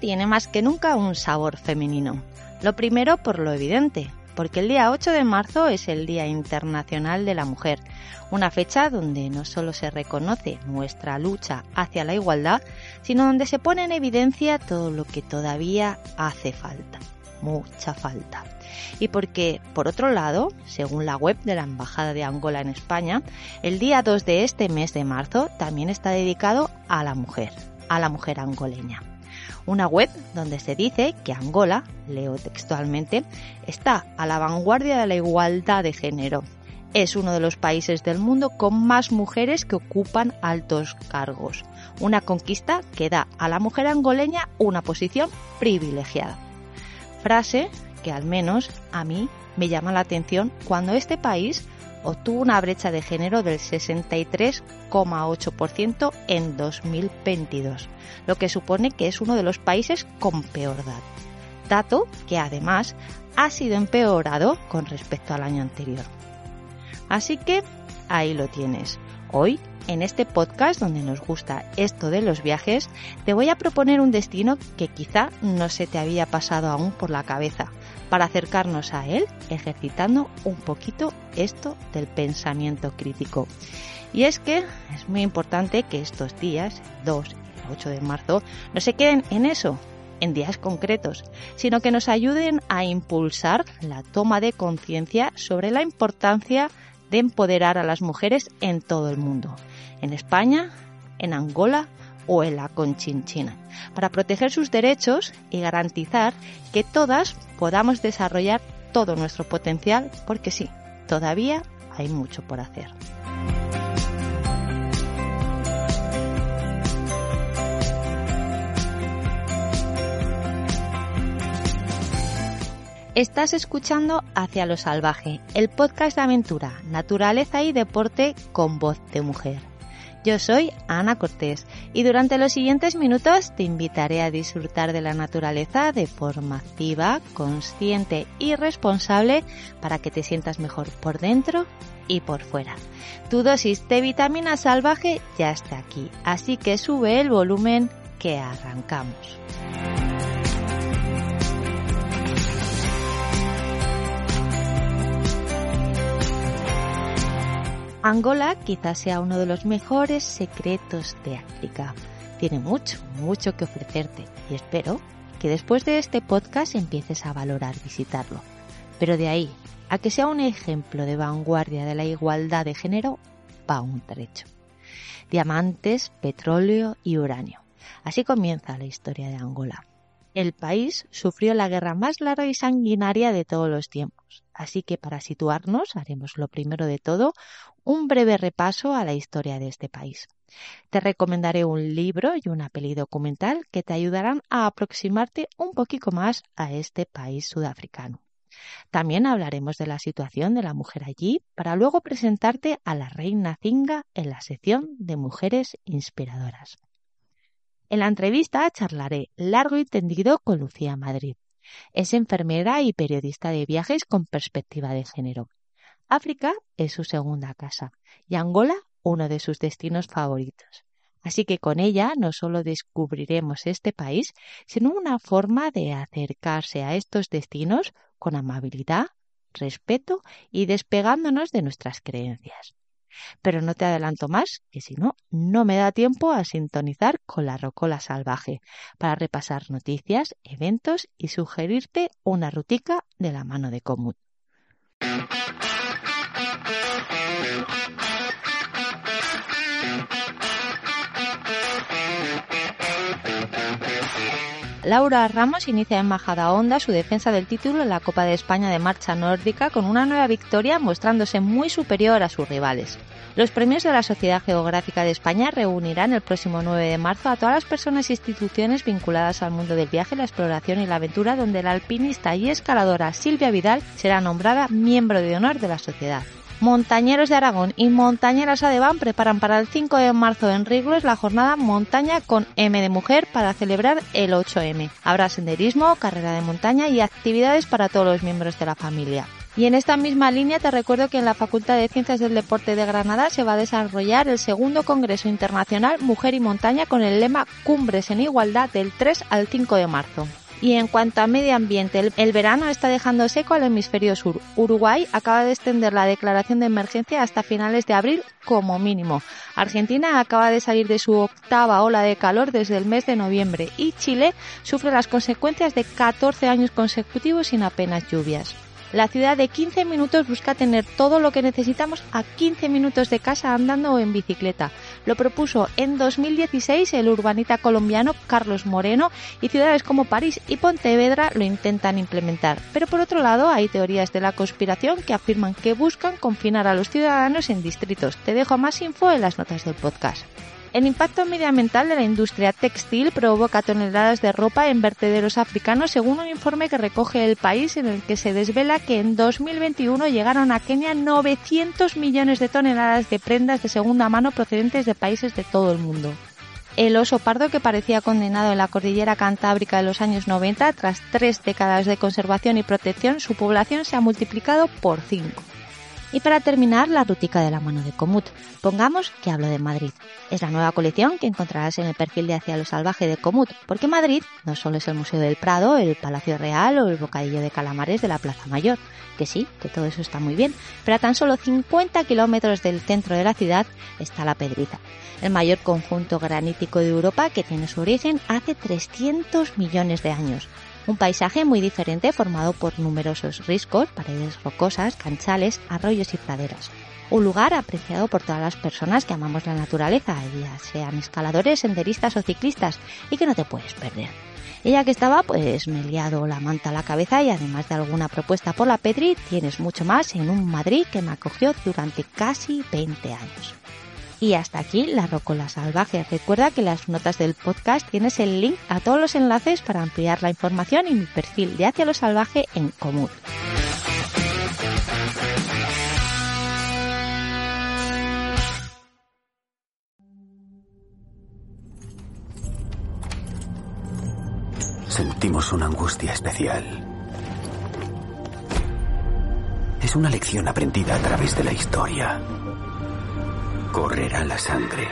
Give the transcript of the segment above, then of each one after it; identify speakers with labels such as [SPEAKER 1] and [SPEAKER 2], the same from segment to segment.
[SPEAKER 1] Tiene más que nunca un sabor femenino. Lo primero por lo evidente, porque el día 8 de marzo es el Día Internacional de la Mujer, una fecha donde no solo se reconoce nuestra lucha hacia la igualdad, sino donde se pone en evidencia todo lo que todavía hace falta, mucha falta. Y porque, por otro lado, según la web de la Embajada de Angola en España, el día 2 de este mes de marzo también está dedicado a la mujer, a la mujer angoleña una web donde se dice que Angola, leo textualmente, está a la vanguardia de la igualdad de género. Es uno de los países del mundo con más mujeres que ocupan altos cargos, una conquista que da a la mujer angoleña una posición privilegiada. Frase que al menos a mí me llama la atención cuando este país obtuvo una brecha de género del 63,8% en 2022, lo que supone que es uno de los países con peor dato. Dato que además ha sido empeorado con respecto al año anterior. Así que ahí lo tienes. Hoy, en este podcast donde nos gusta esto de los viajes, te voy a proponer un destino que quizá no se te había pasado aún por la cabeza, para acercarnos a él ejercitando un poquito esto del pensamiento crítico. Y es que es muy importante que estos días, 2 y 8 de marzo, no se queden en eso, en días concretos, sino que nos ayuden a impulsar la toma de conciencia sobre la importancia de empoderar a las mujeres en todo el mundo, en España, en Angola o en la Conchinchina, para proteger sus derechos y garantizar que todas podamos desarrollar todo nuestro potencial, porque sí, todavía hay mucho por hacer. Estás escuchando Hacia lo Salvaje, el podcast de aventura, naturaleza y deporte con voz de mujer. Yo soy Ana Cortés y durante los siguientes minutos te invitaré a disfrutar de la naturaleza de forma activa, consciente y responsable para que te sientas mejor por dentro y por fuera. Tu dosis de vitamina salvaje ya está aquí, así que sube el volumen que arrancamos. Angola quizás sea uno de los mejores secretos de África. Tiene mucho, mucho que ofrecerte y espero que después de este podcast empieces a valorar visitarlo. Pero de ahí a que sea un ejemplo de vanguardia de la igualdad de género va un trecho. Diamantes, petróleo y uranio. Así comienza la historia de Angola. El país sufrió la guerra más larga y sanguinaria de todos los tiempos, así que para situarnos haremos lo primero de todo un breve repaso a la historia de este país. Te recomendaré un libro y una peli documental que te ayudarán a aproximarte un poquito más a este país sudafricano. También hablaremos de la situación de la mujer allí para luego presentarte a la reina Zinga en la sección de mujeres inspiradoras. En la entrevista charlaré largo y tendido con Lucía Madrid. Es enfermera y periodista de viajes con perspectiva de género. África es su segunda casa y Angola uno de sus destinos favoritos. Así que con ella no solo descubriremos este país, sino una forma de acercarse a estos destinos con amabilidad, respeto y despegándonos de nuestras creencias. Pero no te adelanto más, que si no, no me da tiempo a sintonizar con la rocola salvaje para repasar noticias, eventos y sugerirte una rutica de la mano de Comut. Laura Ramos inicia en Majada Honda su defensa del título en la Copa de España de Marcha Nórdica con una nueva victoria mostrándose muy superior a sus rivales. Los premios de la Sociedad Geográfica de España reunirán el próximo 9 de marzo a todas las personas e instituciones vinculadas al mundo del viaje, la exploración y la aventura, donde la alpinista y escaladora Silvia Vidal será nombrada miembro de honor de la sociedad. Montañeros de Aragón y Montañeras Adeván preparan para el 5 de marzo en Riglos la jornada Montaña con M de Mujer para celebrar el 8M. Habrá senderismo, carrera de montaña y actividades para todos los miembros de la familia. Y en esta misma línea te recuerdo que en la Facultad de Ciencias del Deporte de Granada se va a desarrollar el segundo Congreso Internacional Mujer y Montaña con el lema Cumbres en Igualdad del 3 al 5 de marzo. Y en cuanto a medio ambiente, el, verano está dejando seco al hemisferio sur. Uruguay acaba de extender la declaración de emergencia hasta finales de abril como mínimo. Argentina acaba de salir de su octava ola de calor desde el mes de noviembre y Chile sufre las consecuencias de 14 años consecutivos sin apenas lluvias. La ciudad de 15 minutos busca tener todo lo que necesitamos a 15 minutos de casa andando o en bicicleta. Lo propuso en 2016 el urbanita colombiano Carlos Moreno y ciudades como París y Pontevedra lo intentan implementar. Pero por otro lado hay teorías de la conspiración que afirman que buscan confinar a los ciudadanos en distritos. Te dejo más info en las notas del podcast. El impacto medioambiental de la industria textil provoca toneladas de ropa en vertederos africanos, según un informe que recoge el país en el que se desvela que en 2021 llegaron a Kenia 900 millones de toneladas de prendas de segunda mano procedentes de países de todo el mundo. El oso pardo que parecía condenado en la cordillera cantábrica de los años 90, tras tres décadas de conservación y protección, su población se ha multiplicado por cinco. Y para terminar, la rutica de la mano de Comut. Pongamos que hablo de Madrid. Es la nueva colección que encontrarás en el perfil de Hacia lo Salvaje de Comut, porque Madrid no solo es el Museo del Prado, el Palacio Real o el Bocadillo de Calamares de la Plaza Mayor, que sí, que todo eso está muy bien, pero a tan solo 50 kilómetros del centro de la ciudad está la Pedriza, el mayor conjunto granítico de Europa que tiene su origen hace 300 millones de años un paisaje muy diferente formado por numerosos riscos, paredes rocosas, canchales, arroyos y praderas. Un lugar apreciado por todas las personas que amamos la naturaleza, ya sean escaladores, senderistas o ciclistas, y que no te puedes perder. Ella que estaba, pues me he liado la manta a la cabeza y además de alguna propuesta por la Petri, tienes mucho más en un Madrid que me acogió durante casi 20 años. Y hasta aquí la Rocola Salvaje. Recuerda que en las notas del podcast tienes el link a todos los enlaces para ampliar la información y mi perfil de Hacia lo Salvaje en común.
[SPEAKER 2] Sentimos una angustia especial. Es una lección aprendida a través de la historia correrá la sangre.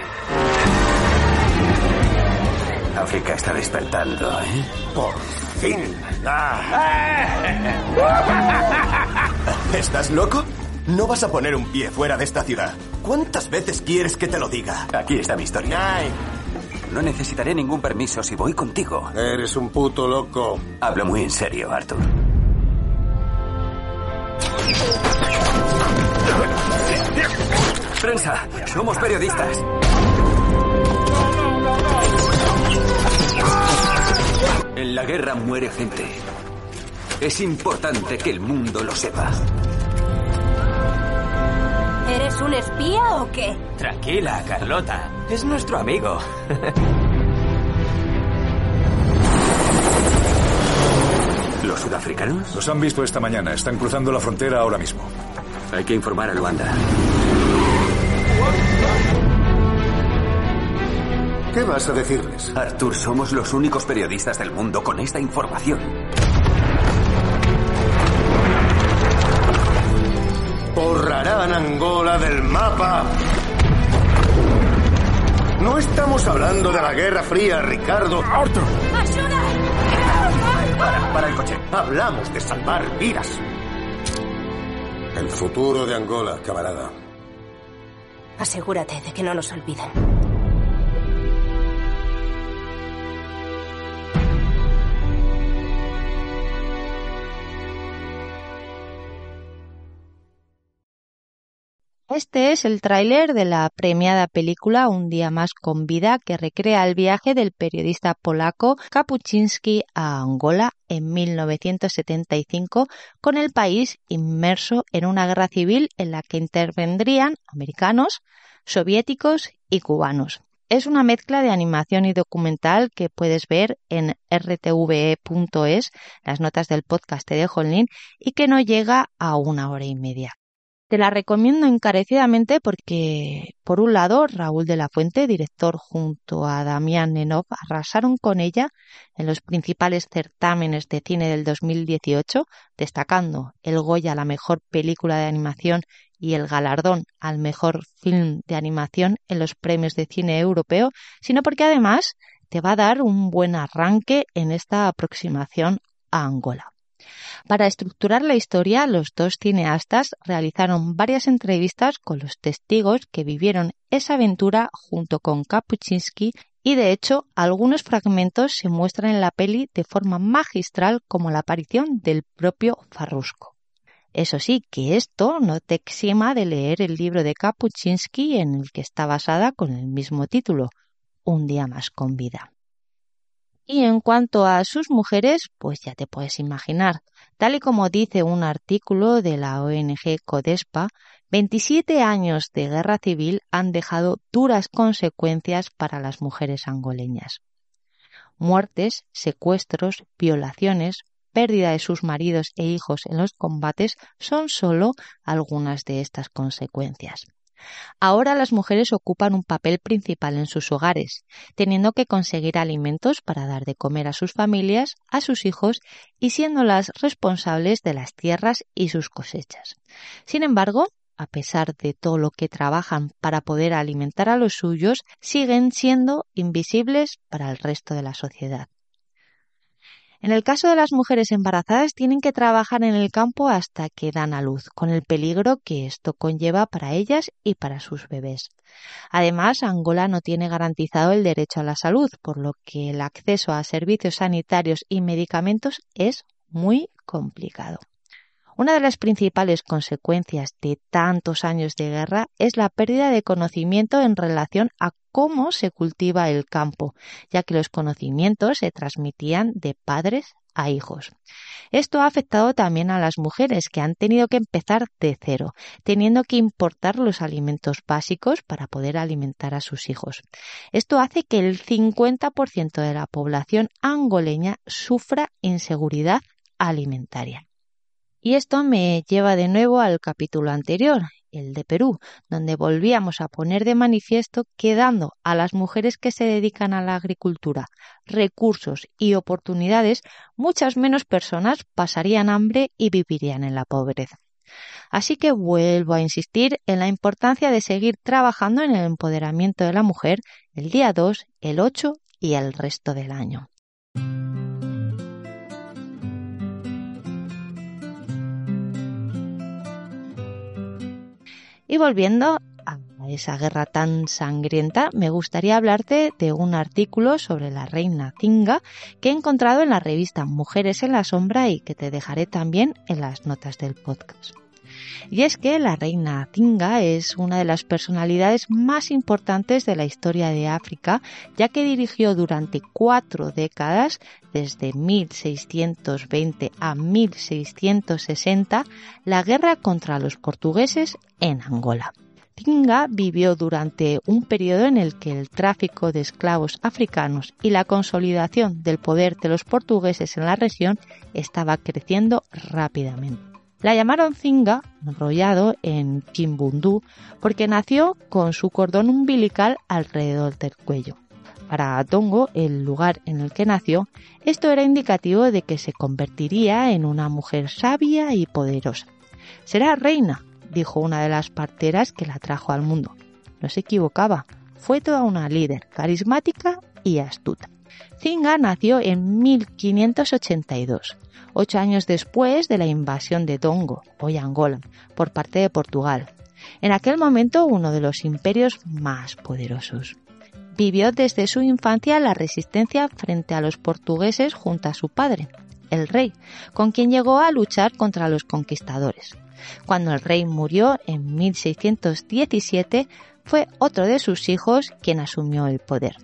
[SPEAKER 2] África está despertando, ¿eh?
[SPEAKER 3] Por fin.
[SPEAKER 2] ¿Estás loco? No vas a poner un pie fuera de esta ciudad. ¿Cuántas veces quieres que te lo diga? Aquí está mi historia. No necesitaré ningún permiso si voy contigo.
[SPEAKER 3] Eres un puto loco.
[SPEAKER 2] Hablo muy en serio, Arthur. Prensa, somos periodistas. En la guerra muere gente. Es importante que el mundo lo sepa.
[SPEAKER 4] ¿Eres un espía o qué?
[SPEAKER 5] Tranquila, Carlota. Es nuestro amigo.
[SPEAKER 2] ¿Los sudafricanos?
[SPEAKER 6] Los han visto esta mañana. Están cruzando la frontera ahora mismo.
[SPEAKER 2] Hay que informar a Luanda.
[SPEAKER 3] ¿Qué vas a decirles?
[SPEAKER 2] Arthur, somos los únicos periodistas del mundo con esta información.
[SPEAKER 3] Borrarán Angola del mapa. No estamos hablando de la Guerra Fría, Ricardo.
[SPEAKER 6] Arthur.
[SPEAKER 4] ¡Ayuda!
[SPEAKER 2] Para, para el coche.
[SPEAKER 3] Hablamos de salvar vidas. El futuro de Angola, camarada.
[SPEAKER 4] Asegúrate de que no nos olviden.
[SPEAKER 1] Este es el tráiler de la premiada película Un día más con vida que recrea el viaje del periodista polaco Kapuczynski a Angola en 1975 con el país inmerso en una guerra civil en la que intervendrían americanos, soviéticos y cubanos. Es una mezcla de animación y documental que puedes ver en rtve.es, las notas del podcast de dejo y que no llega a una hora y media. Te la recomiendo encarecidamente porque, por un lado, Raúl de la Fuente, director junto a Damián Nenov, arrasaron con ella en los principales certámenes de cine del 2018, destacando el Goya a la mejor película de animación y el galardón al mejor film de animación en los premios de cine europeo, sino porque además te va a dar un buen arranque en esta aproximación a Angola. Para estructurar la historia, los dos cineastas realizaron varias entrevistas con los testigos que vivieron esa aventura junto con Kapuczynski y de hecho algunos fragmentos se muestran en la peli de forma magistral como la aparición del propio Farrusco. Eso sí, que esto no te exima de leer el libro de Kapuczynski en el que está basada con el mismo título, Un día más con vida. Y en cuanto a sus mujeres, pues ya te puedes imaginar, tal y como dice un artículo de la ONG Codespa, 27 años de guerra civil han dejado duras consecuencias para las mujeres angoleñas. Muertes, secuestros, violaciones, pérdida de sus maridos e hijos en los combates son solo algunas de estas consecuencias. Ahora las mujeres ocupan un papel principal en sus hogares, teniendo que conseguir alimentos para dar de comer a sus familias, a sus hijos y siendo las responsables de las tierras y sus cosechas. Sin embargo, a pesar de todo lo que trabajan para poder alimentar a los suyos, siguen siendo invisibles para el resto de la sociedad. En el caso de las mujeres embarazadas, tienen que trabajar en el campo hasta que dan a luz, con el peligro que esto conlleva para ellas y para sus bebés. Además, Angola no tiene garantizado el derecho a la salud, por lo que el acceso a servicios sanitarios y medicamentos es muy complicado. Una de las principales consecuencias de tantos años de guerra es la pérdida de conocimiento en relación a cómo se cultiva el campo, ya que los conocimientos se transmitían de padres a hijos. Esto ha afectado también a las mujeres que han tenido que empezar de cero, teniendo que importar los alimentos básicos para poder alimentar a sus hijos. Esto hace que el 50% de la población angoleña sufra inseguridad alimentaria. Y esto me lleva de nuevo al capítulo anterior, el de Perú, donde volvíamos a poner de manifiesto que dando a las mujeres que se dedican a la agricultura recursos y oportunidades, muchas menos personas pasarían hambre y vivirían en la pobreza. Así que vuelvo a insistir en la importancia de seguir trabajando en el empoderamiento de la mujer el día 2, el 8 y el resto del año. Y volviendo a esa guerra tan sangrienta, me gustaría hablarte de un artículo sobre la reina Zinga que he encontrado en la revista Mujeres en la Sombra y que te dejaré también en las notas del podcast. Y es que la reina Zinga es una de las personalidades más importantes de la historia de África, ya que dirigió durante cuatro décadas, desde 1620 a 1660, la guerra contra los portugueses en Angola. Zinga vivió durante un periodo en el que el tráfico de esclavos africanos y la consolidación del poder de los portugueses en la región estaba creciendo rápidamente. La llamaron Zinga, enrollado en Chimbundú, porque nació con su cordón umbilical alrededor del cuello. Para Tongo, el lugar en el que nació, esto era indicativo de que se convertiría en una mujer sabia y poderosa. Será reina, dijo una de las parteras que la trajo al mundo. No se equivocaba, fue toda una líder, carismática y astuta. Zinga nació en 1582 ocho años después de la invasión de Tongo, hoy Angola, por parte de Portugal. En aquel momento uno de los imperios más poderosos. Vivió desde su infancia la resistencia frente a los portugueses junto a su padre, el rey, con quien llegó a luchar contra los conquistadores.
[SPEAKER 7] Cuando el rey murió en 1617, fue otro de sus hijos quien asumió el poder.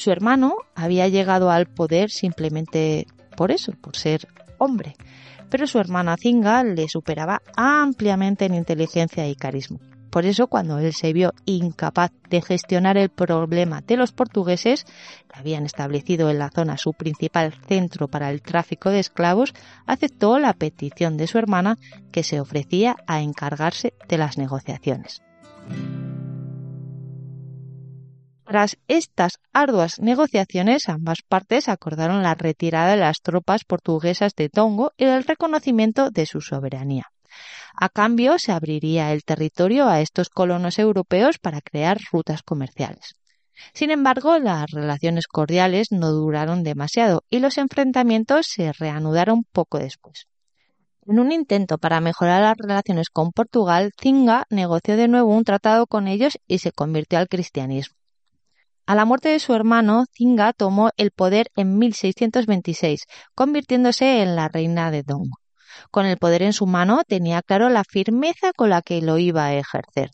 [SPEAKER 7] Su hermano había llegado al poder simplemente por eso, por ser hombre, pero su hermana Zinga le superaba ampliamente en inteligencia y carisma. Por eso, cuando él se vio incapaz de gestionar el problema de los portugueses, que habían establecido en la zona su principal centro para el tráfico de esclavos, aceptó la petición de su hermana que se ofrecía a encargarse de las negociaciones. Tras estas arduas negociaciones, ambas partes acordaron la retirada de las tropas portuguesas de Tongo y el reconocimiento de su soberanía. A cambio, se abriría el territorio a estos colonos europeos para crear rutas comerciales. Sin embargo, las relaciones cordiales no duraron demasiado y los enfrentamientos se reanudaron poco después. En un intento para mejorar las relaciones con Portugal, Zinga negoció de nuevo un tratado con ellos y se convirtió al cristianismo. A la muerte de su hermano, Zinga tomó el poder en 1626, convirtiéndose en la reina de Dong. Con el poder en su mano tenía claro la firmeza con la que lo iba a ejercer.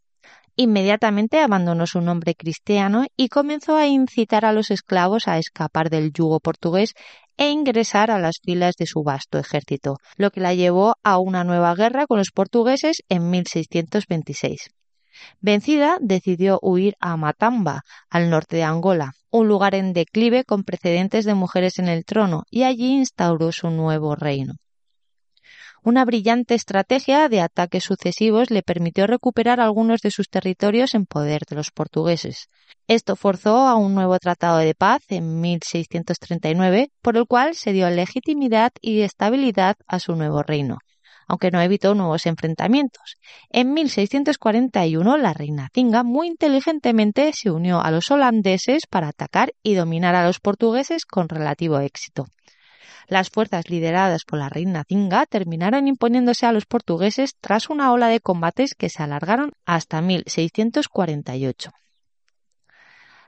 [SPEAKER 7] Inmediatamente abandonó su nombre cristiano y comenzó a incitar a los esclavos a escapar del yugo portugués e ingresar a las filas de su vasto ejército, lo que la llevó a una nueva guerra con los portugueses en 1626. Vencida, decidió huir a Matamba, al norte de Angola, un lugar en declive con precedentes de mujeres en el trono, y allí instauró su nuevo reino. Una brillante estrategia de ataques sucesivos le permitió recuperar algunos de sus territorios en poder de los portugueses. Esto forzó a un nuevo tratado de paz en 1639, por el cual se dio legitimidad y estabilidad a su nuevo reino, aunque no evitó nuevos enfrentamientos. En 1641 la reina Zinga muy inteligentemente se unió a los holandeses para atacar y dominar a los portugueses con relativo éxito. Las fuerzas lideradas por la reina Zinga terminaron imponiéndose a los portugueses tras una ola de combates que se alargaron hasta 1648.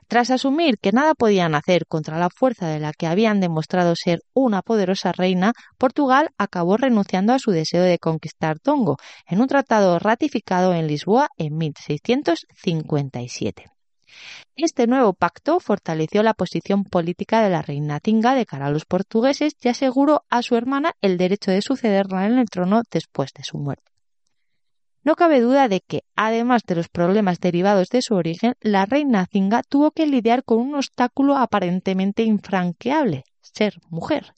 [SPEAKER 7] Tras asumir que nada podían hacer contra la fuerza de la que habían demostrado ser una poderosa reina, Portugal acabó renunciando a su deseo de conquistar Tongo en un tratado ratificado en Lisboa en 1657. Este nuevo pacto fortaleció la posición política de la reina Tinga de cara a los portugueses y aseguró a su hermana el derecho de sucederla en el trono después de su muerte. No cabe duda de que, además de los problemas derivados de su origen, la reina Zinga tuvo que lidiar con un obstáculo aparentemente infranqueable, ser mujer.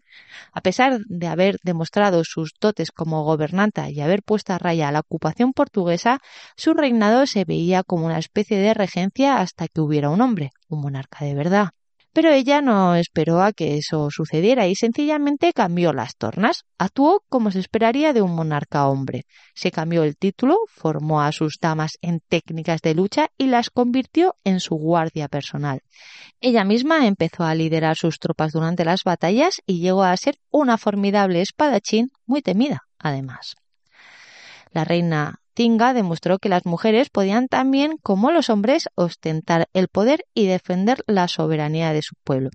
[SPEAKER 7] A pesar de haber demostrado sus dotes como gobernanta y haber puesto a raya la ocupación portuguesa, su reinado se veía como una especie de regencia hasta que hubiera un hombre, un monarca de verdad. Pero ella no esperó a que eso sucediera y sencillamente cambió las tornas. Actuó como se esperaría de un monarca hombre. Se cambió el título, formó a sus damas en técnicas de lucha y las convirtió en su guardia personal. Ella misma empezó a liderar sus tropas durante las batallas y llegó a ser una formidable espadachín muy temida, además. La reina Tinga demostró que las mujeres podían también, como los hombres, ostentar el poder y defender la soberanía de su pueblo.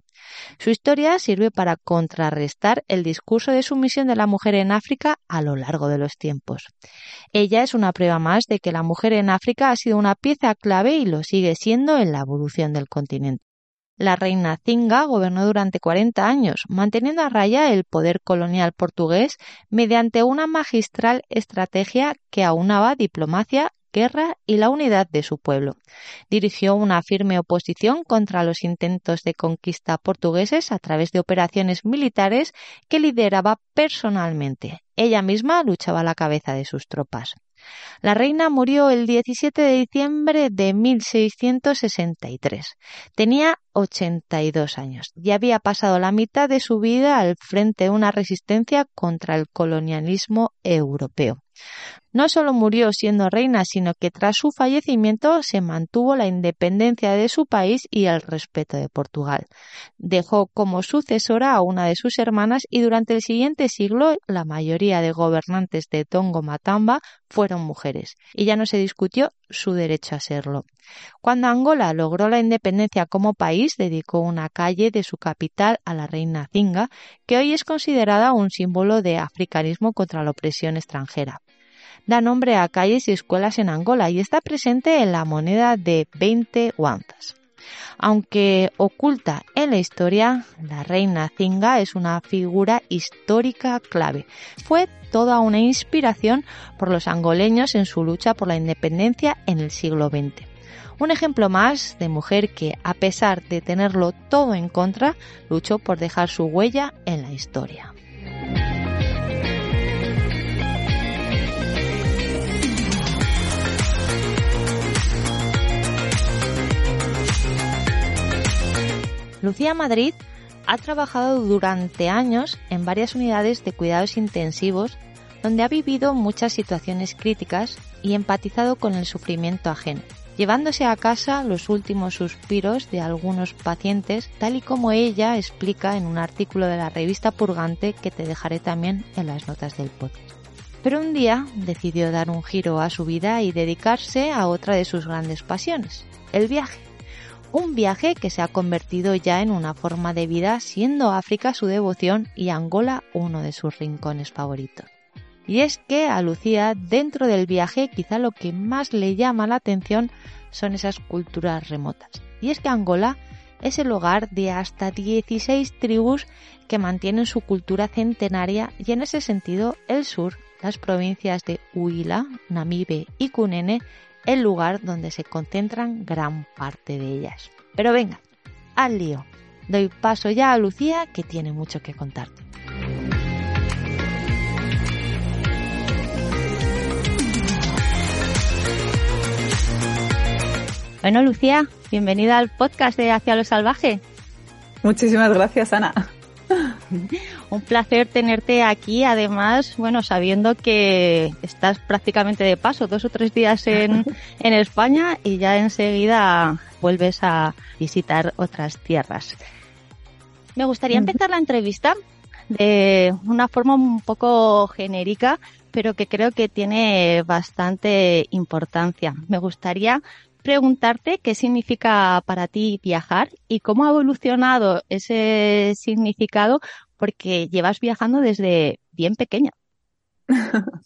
[SPEAKER 7] Su historia sirve para contrarrestar el discurso de sumisión de la mujer en África a lo largo de los tiempos. Ella es una prueba más de que la mujer en África ha sido una pieza clave y lo sigue siendo en la evolución del continente. La reina Zinga gobernó durante 40 años, manteniendo a raya el poder colonial portugués mediante una magistral estrategia que aunaba diplomacia, guerra y la unidad de su pueblo. Dirigió una firme oposición contra los intentos de conquista portugueses a través de operaciones militares que lideraba personalmente. Ella misma luchaba a la cabeza de sus tropas. La reina murió el 17 de diciembre de 1663. Tenía 82 años y había pasado la mitad de su vida al frente de una resistencia contra el colonialismo europeo. No solo murió siendo reina, sino que tras su fallecimiento se mantuvo la independencia de su país y el respeto de Portugal. Dejó como sucesora a una de sus hermanas y durante el siguiente siglo la mayoría de gobernantes de Tongo Matamba fueron mujeres y ya no se discutió su derecho a serlo. Cuando Angola logró la independencia como país, dedicó una calle de su capital a la reina Zinga, que hoy es considerada un símbolo de africanismo contra la opresión extranjera. da nombre a calles y escuelas en Angola y está presente en la moneda de 20 guanzas. Aunque oculta en la historia, la reina Zinga es una figura histórica clave. Fue toda una inspiración por los angoleños en su lucha por la independencia en el siglo XX. Un ejemplo más de mujer que, a pesar de tenerlo todo en contra, luchó por dejar su huella en la historia. Lucía Madrid ha trabajado durante años en varias unidades de cuidados intensivos donde ha vivido muchas situaciones críticas y empatizado con el sufrimiento ajeno, llevándose a casa los últimos suspiros de algunos pacientes, tal y como ella explica en un artículo de la revista Purgante que te dejaré también en las notas del podcast. Pero un día decidió dar un giro a su vida y dedicarse a otra de sus grandes pasiones, el viaje un viaje que se ha convertido ya en una forma de vida, siendo África su devoción y Angola uno de sus rincones favoritos. Y es que a Lucía, dentro del viaje, quizá lo que más le llama la atención son esas culturas remotas. Y es que Angola es el hogar de hasta 16 tribus que mantienen su cultura centenaria y en ese sentido el sur, las provincias de Huila, Namibe y Cunene el lugar donde se concentran gran parte de ellas. Pero venga, al lío. Doy paso ya a Lucía que tiene mucho que contarte. Bueno, Lucía, bienvenida al podcast de Hacia lo Salvaje.
[SPEAKER 8] Muchísimas gracias, Ana.
[SPEAKER 7] Un placer tenerte aquí, además, bueno, sabiendo que estás prácticamente de paso, dos o tres días en, en España y ya enseguida vuelves a visitar otras tierras. Me gustaría empezar la entrevista de una forma un poco genérica, pero que creo que tiene bastante importancia. Me gustaría preguntarte qué significa para ti viajar y cómo ha evolucionado ese significado porque llevas viajando desde bien pequeña.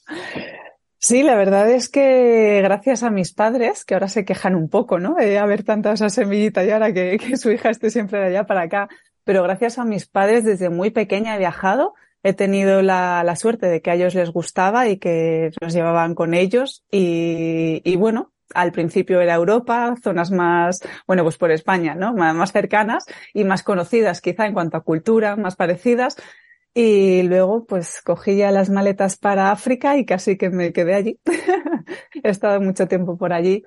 [SPEAKER 8] Sí, la verdad es que gracias a mis padres, que ahora se quejan un poco, ¿no? De haber tanta esa semillita y ahora que, su hija esté siempre de allá para acá. Pero gracias a mis padres desde muy pequeña he viajado. He tenido la, suerte de que a ellos les gustaba y que nos llevaban con ellos. Y bueno, al principio era Europa, zonas más, bueno, pues por España, ¿no? Más cercanas y más conocidas quizá en cuanto a cultura, más parecidas. Y luego, pues cogí ya las maletas para África y casi que me quedé allí. He estado mucho tiempo por allí.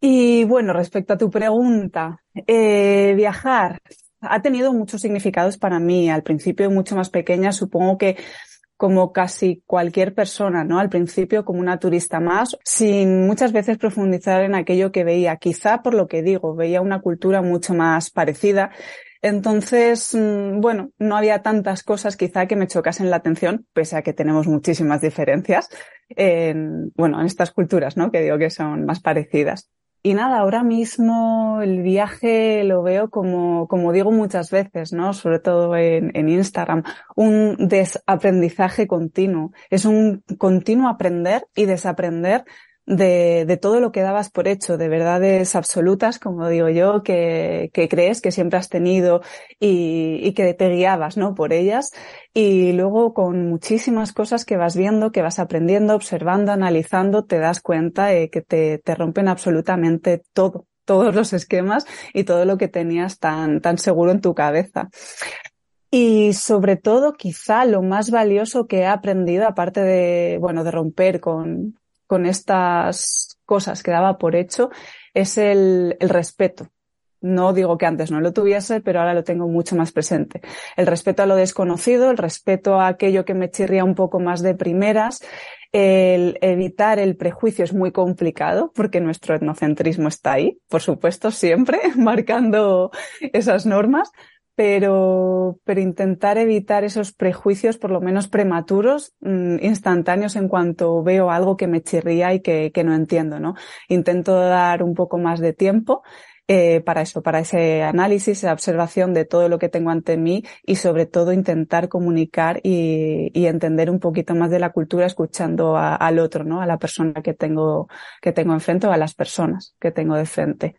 [SPEAKER 8] Y bueno, respecto a tu pregunta, eh, viajar ha tenido muchos significados para mí. Al principio, mucho más pequeña, supongo que como casi cualquier persona, ¿no? Al principio como una turista más, sin muchas veces profundizar en aquello que veía. Quizá por lo que digo, veía una cultura mucho más parecida. Entonces, mm, bueno, no había tantas cosas quizá que me chocasen la atención, pese a que tenemos muchísimas diferencias en, bueno, en estas culturas, ¿no? Que digo que son más parecidas. Y nada, ahora mismo el viaje lo veo como, como digo muchas veces, ¿no? Sobre todo en, en Instagram, un desaprendizaje continuo. Es un continuo aprender y desaprender de, de, todo lo que dabas por hecho, de verdades absolutas, como digo yo, que, que crees que siempre has tenido y, y, que te guiabas, ¿no? Por ellas. Y luego con muchísimas cosas que vas viendo, que vas aprendiendo, observando, analizando, te das cuenta de que te, te rompen absolutamente todo, todos los esquemas y todo lo que tenías tan, tan seguro en tu cabeza. Y sobre todo, quizá lo más valioso que he aprendido, aparte de, bueno, de romper con, con estas cosas que daba por hecho es el, el respeto. No digo que antes no lo tuviese, pero ahora lo tengo mucho más presente. El respeto a lo desconocido, el respeto a aquello que me chirría un poco más de primeras, el evitar el prejuicio es muy complicado porque nuestro etnocentrismo está ahí, por supuesto, siempre marcando esas normas, pero, pero intentar evitar esos prejuicios, por lo menos prematuros, mm, instantáneos en cuanto veo algo que me chirría y que, que no entiendo, ¿no? Intento dar un poco más de tiempo eh, para eso, para ese análisis, esa observación de todo lo que tengo ante mí y sobre todo intentar comunicar y, y entender un poquito más de la cultura escuchando al otro, ¿no? A la persona que tengo, que tengo enfrente o a las personas que tengo de frente.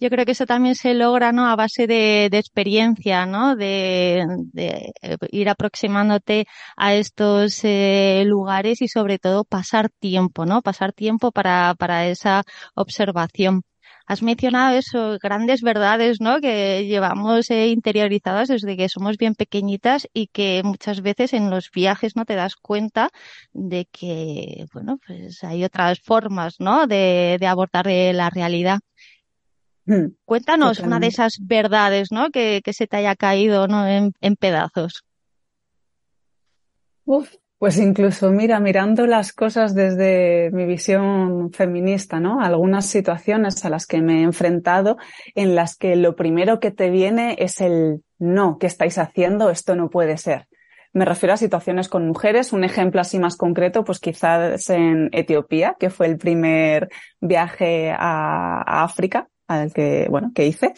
[SPEAKER 1] Yo creo que eso también se logra, ¿no? A base de, de experiencia, ¿no? De, de, ir aproximándote a estos eh, lugares y sobre todo pasar tiempo, ¿no? Pasar tiempo para, para esa observación. Has mencionado eso, grandes verdades, ¿no? Que llevamos eh, interiorizadas desde que somos bien pequeñitas y que muchas veces en los viajes no te das cuenta de que, bueno, pues hay otras formas, ¿no? De, de abordar eh, la realidad.
[SPEAKER 8] Mm,
[SPEAKER 1] Cuéntanos
[SPEAKER 8] totalmente.
[SPEAKER 1] una de esas verdades, ¿no? Que, que se te haya caído, ¿no? En, en pedazos.
[SPEAKER 8] Uf, pues incluso, mira, mirando las cosas desde mi visión feminista, ¿no? Algunas situaciones a las que me he enfrentado en las que lo primero que te viene es el no, ¿qué estáis haciendo? Esto no puede ser. Me refiero a situaciones con mujeres. Un ejemplo así más concreto, pues quizás en Etiopía, que fue el primer viaje a, a África al que, bueno, que hice.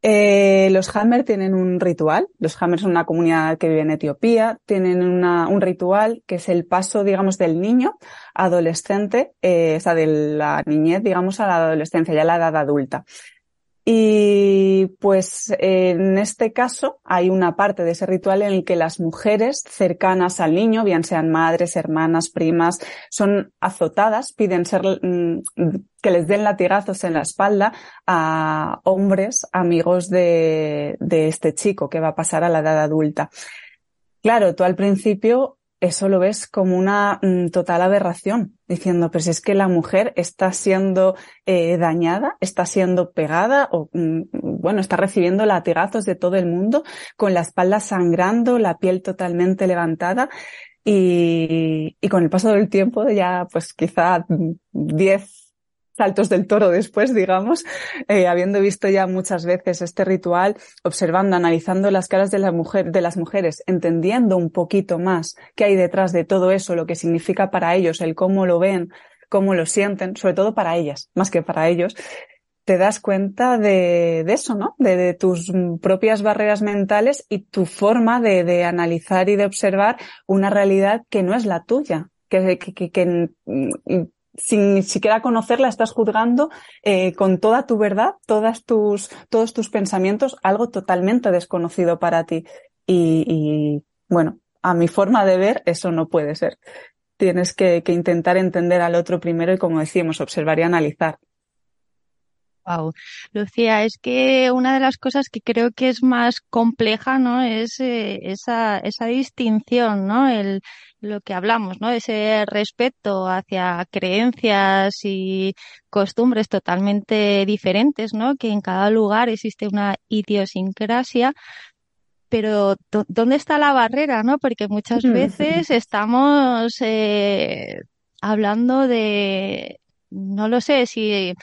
[SPEAKER 8] Eh, los Hammer tienen un ritual. Los Hammer son una comunidad que vive en Etiopía. Tienen una, un ritual que es el paso, digamos, del niño adolescente, eh, o sea, de la niñez, digamos, a la adolescencia, ya la edad adulta. Y pues en este caso hay una parte de ese ritual en el que las mujeres cercanas al niño, bien sean madres, hermanas, primas, son azotadas, piden ser mm, que les den latigazos en la espalda a hombres amigos de, de este chico que va a pasar a la edad adulta. Claro, tú al principio eso lo ves como una mm, total aberración, diciendo, pues es que la mujer está siendo eh, dañada, está siendo pegada o, mm, bueno, está recibiendo latigazos de todo el mundo, con la espalda sangrando, la piel totalmente levantada y, y con el paso del tiempo, ya pues quizá 10 saltos del toro después, digamos, eh, habiendo visto ya muchas veces este ritual, observando, analizando las caras de de las mujeres, entendiendo un poquito más qué hay detrás de todo eso, lo que significa para ellos, el cómo lo ven, cómo lo sienten, sobre todo para ellas, más que para ellos, te das cuenta de, de eso, ¿no? De, tus propias barreras mentales y tu forma de, de, analizar y de observar una realidad que no es la tuya, que, que, que, que sin siquiera conocerla, estás juzgando eh, con toda tu verdad, todas tus, todos tus pensamientos, algo totalmente desconocido para ti. Y, bueno, a mi forma de ver, eso no puede ser. Tienes que, que intentar entender al otro primero y, como decíamos, observar y analizar.
[SPEAKER 1] Wow. Lucía, es que una de las cosas que creo que es más compleja, ¿no? Es eh, esa, esa distinción, ¿no? El, lo que hablamos, ¿no? Ese respeto hacia creencias y costumbres totalmente diferentes, ¿no? Que en cada lugar existe una idiosincrasia, pero ¿dónde está la barrera, no? Porque muchas veces estamos eh, hablando de, no lo sé, si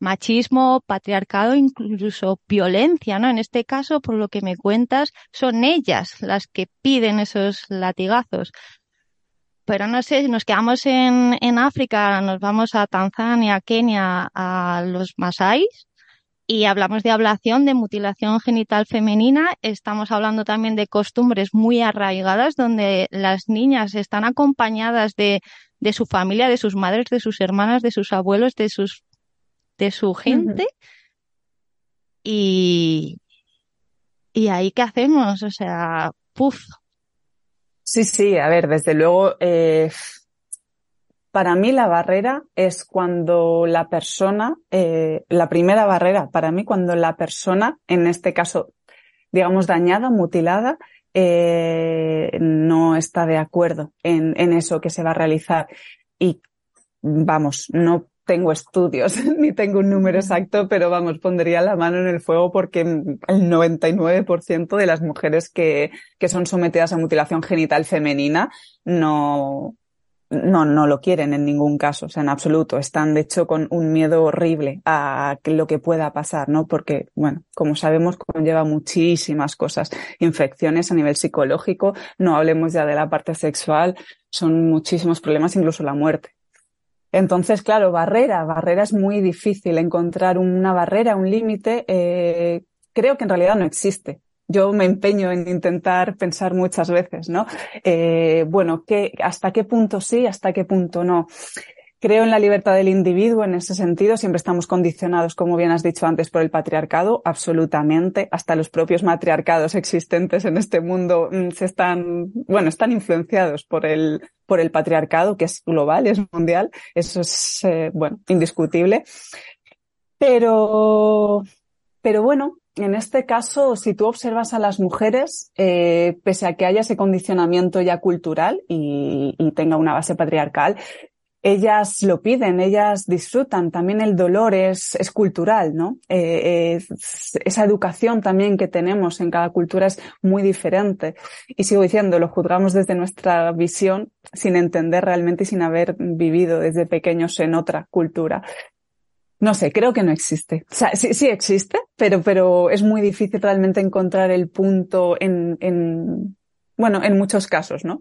[SPEAKER 1] machismo, patriarcado, incluso violencia, ¿no? En este caso, por lo que me cuentas, son ellas las que piden esos latigazos. Pero no sé, si nos quedamos en, en África, nos vamos a Tanzania, Kenia, a los Masáis, y hablamos de ablación, de mutilación genital femenina, estamos hablando también de costumbres muy arraigadas donde las niñas están acompañadas de, de su familia, de sus madres, de sus hermanas, de sus abuelos, de sus de su gente. Uh -huh. Y, y ahí qué hacemos, o sea, puf.
[SPEAKER 8] Sí, sí, a ver, desde luego, eh, para mí la barrera es cuando la persona, eh, la primera barrera, para mí cuando la persona, en este caso, digamos, dañada, mutilada, eh, no está de acuerdo en, en eso que se va a realizar. Y vamos, no tengo estudios ni tengo un número exacto, pero vamos, pondría la mano en el fuego porque el 99% de las mujeres que, que son sometidas a mutilación genital femenina no, no, no lo quieren en ningún caso, o sea, en absoluto. Están, de hecho, con un miedo horrible a lo que pueda pasar, ¿no? Porque, bueno, como sabemos, conlleva muchísimas cosas. Infecciones a nivel psicológico, no hablemos ya de la parte sexual, son muchísimos problemas, incluso la muerte. Entonces, claro, barrera, barrera es muy difícil encontrar una barrera, un límite. Eh, creo que en realidad no existe. Yo me empeño en intentar pensar muchas veces, ¿no? Eh, bueno, ¿qué, ¿hasta qué punto sí, hasta qué punto no? Creo en la libertad del individuo en ese sentido. Siempre estamos condicionados, como bien has dicho antes, por el patriarcado, absolutamente. Hasta los propios matriarcados existentes en este mundo mm, se están, bueno, están influenciados por el, por el patriarcado, que es global, es mundial. Eso es, eh, bueno, indiscutible. Pero, pero bueno, en este caso, si tú observas a las mujeres, eh, pese a que haya ese condicionamiento ya cultural y, y, tenga una base patriarcal, ellas lo piden, ellas disfrutan. También el dolor es, cultural, ¿no? Eh, esa educación también que tenemos en cada cultura es muy diferente. Y sigo diciendo, lo juzgamos desde nuestra visión sin entender realmente y sin haber vivido desde pequeños en otra cultura. No sé, creo que no existe. Sí, sí existe, pero, pero es muy difícil realmente encontrar el punto en, en, bueno, en muchos casos, ¿no?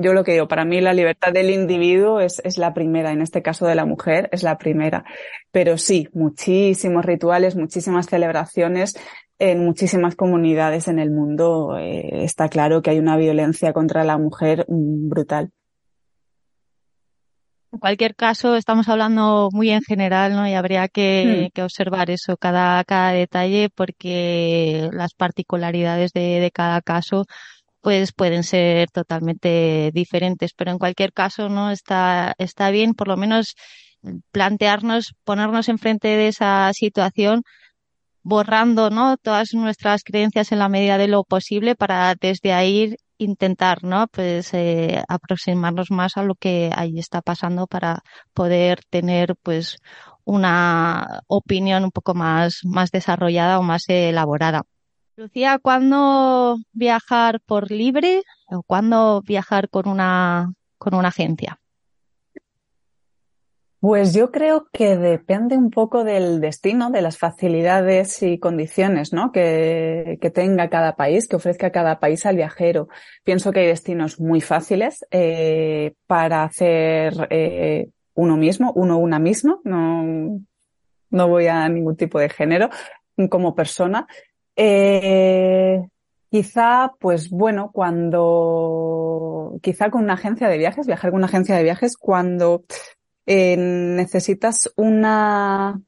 [SPEAKER 8] Yo lo que digo, para mí la libertad del individuo es, es la primera, en este caso de la mujer es la primera. Pero sí, muchísimos rituales, muchísimas celebraciones en muchísimas comunidades en el mundo. Eh, está claro que hay una violencia contra la mujer mm, brutal.
[SPEAKER 1] En cualquier caso, estamos hablando muy en general, ¿no? Y habría que, hmm. que observar eso, cada, cada detalle, porque las particularidades de, de cada caso pues pueden ser totalmente diferentes, pero en cualquier caso no está, está bien por lo menos plantearnos, ponernos enfrente de esa situación borrando ¿no? todas nuestras creencias en la medida de lo posible para desde ahí intentar ¿no? pues eh, aproximarnos más a lo que ahí está pasando para poder tener pues una opinión un poco más, más desarrollada o más elaborada. Lucía, ¿cuándo viajar por libre o cuándo viajar con una, con una agencia?
[SPEAKER 8] Pues yo creo que depende un poco del destino, de las facilidades y condiciones ¿no? que, que tenga cada país, que ofrezca cada país al viajero. Pienso que hay destinos muy fáciles eh, para hacer eh, uno mismo, uno una misma, no, no voy a ningún tipo de género como persona, eh, quizá, pues bueno, cuando, quizá con una agencia de viajes, viajar con una agencia de viajes, cuando eh, necesitas una,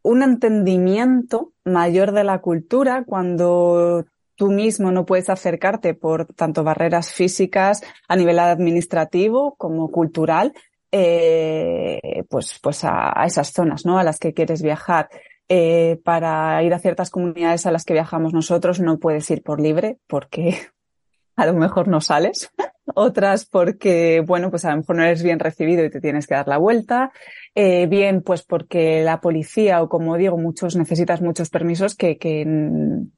[SPEAKER 8] un entendimiento mayor de la cultura, cuando tú mismo no puedes acercarte por tanto barreras físicas a nivel administrativo como cultural, eh, pues, pues a, a, esas zonas, ¿no? A las que quieres viajar. Eh, para ir a ciertas comunidades a las que viajamos nosotros no puedes ir por libre porque a lo mejor no sales. Otras porque, bueno, pues a lo mejor no eres bien recibido y te tienes que dar la vuelta. Eh, bien, pues porque la policía o como digo, muchos necesitas muchos permisos que, que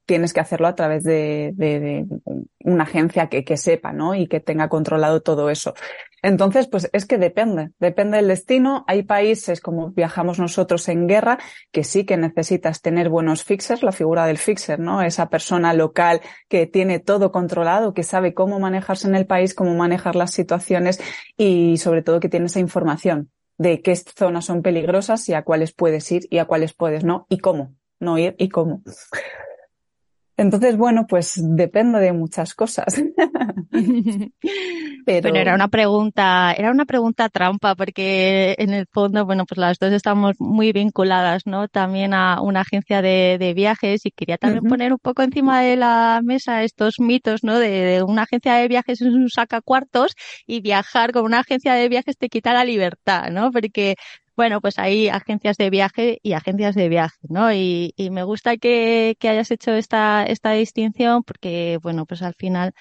[SPEAKER 8] tienes que hacerlo a través de, de, de una agencia que, que, sepa, ¿no? Y que tenga controlado todo eso. Entonces, pues es que depende, depende del destino. Hay países como viajamos nosotros en guerra que sí que necesitas tener buenos fixers, la figura del fixer, ¿no? Esa persona local que tiene todo controlado, que sabe cómo manejarse en el país, cómo manejar las situaciones y sobre todo que tiene esa información de qué zonas son peligrosas y a cuáles puedes ir y a cuáles puedes no y cómo no ir y cómo. Entonces, bueno, pues depende de muchas cosas.
[SPEAKER 1] Pero... Bueno, era una pregunta, era una pregunta trampa porque en el fondo, bueno, pues las dos estamos muy vinculadas, ¿no? También a una agencia de, de viajes y quería también uh -huh. poner un poco encima de la mesa estos mitos, ¿no? De, de una agencia de viajes es un sacacuartos y viajar con una agencia de viajes te quita la libertad, ¿no? Porque bueno, pues hay agencias de viaje y agencias de viaje, ¿no? Y, y me gusta que, que, hayas hecho esta, esta distinción porque, bueno, pues al final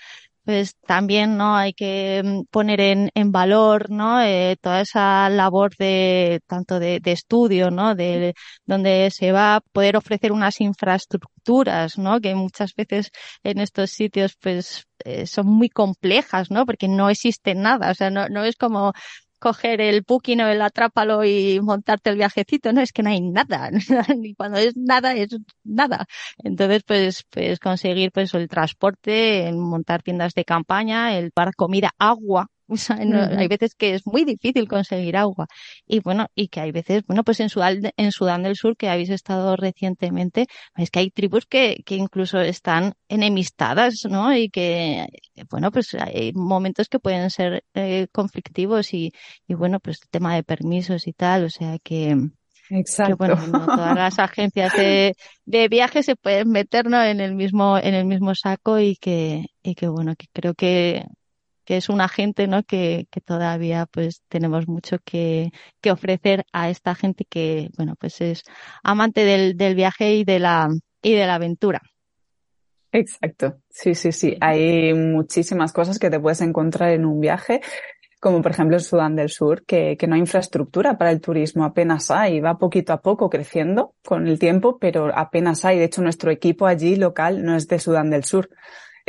[SPEAKER 1] pues también no hay que mm, poner en, en valor no eh, toda esa labor de tanto de, de, estudio no de donde se va a poder ofrecer unas infraestructuras no que muchas veces en estos sitios pues eh, son muy complejas no porque no existe nada o sea no, no es como coger el booking o el atrápalo y montarte el viajecito, no, es que no hay nada, ni cuando es nada es nada. Entonces, pues, pues conseguir pues el transporte, montar tiendas de campaña, el para comida, agua, Hay veces que es muy difícil conseguir agua. Y bueno, y que hay veces, bueno, pues en Sudán, en Sudán del Sur, que habéis estado recientemente, es que hay tribus que, que incluso están enemistadas, ¿no? Y que, bueno, pues hay momentos que pueden ser eh, conflictivos y, y bueno, pues el tema de permisos y tal, o sea que,
[SPEAKER 8] Exacto.
[SPEAKER 1] bueno, no todas las agencias de, de viaje se pueden meter en el mismo, en el mismo saco y que, y que bueno, que creo que, que es una gente ¿no? que, que todavía pues tenemos mucho que, que ofrecer a esta gente que, bueno, pues es amante del, del viaje y de la, y de la aventura.
[SPEAKER 8] Exacto. Sí, sí, sí. Hay muchísimas cosas que te puedes encontrar en un viaje como por ejemplo en Sudán del Sur, que, que, no hay infraestructura para el turismo, apenas hay, va poquito a poco creciendo con el tiempo, pero apenas hay. De hecho, nuestro equipo allí local no es de Sudán del Sur,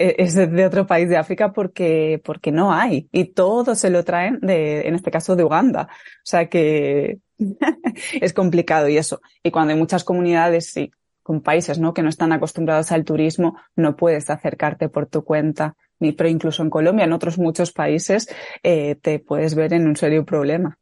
[SPEAKER 8] es de otro país de África porque, porque no hay. Y todo se lo traen de, en este caso, de Uganda. O sea que es complicado y eso. Y cuando hay muchas comunidades, sí, con países, ¿no? Que no están acostumbrados al turismo, no puedes acercarte por tu cuenta pero incluso en Colombia, en otros muchos países, eh, te puedes ver en un serio problema.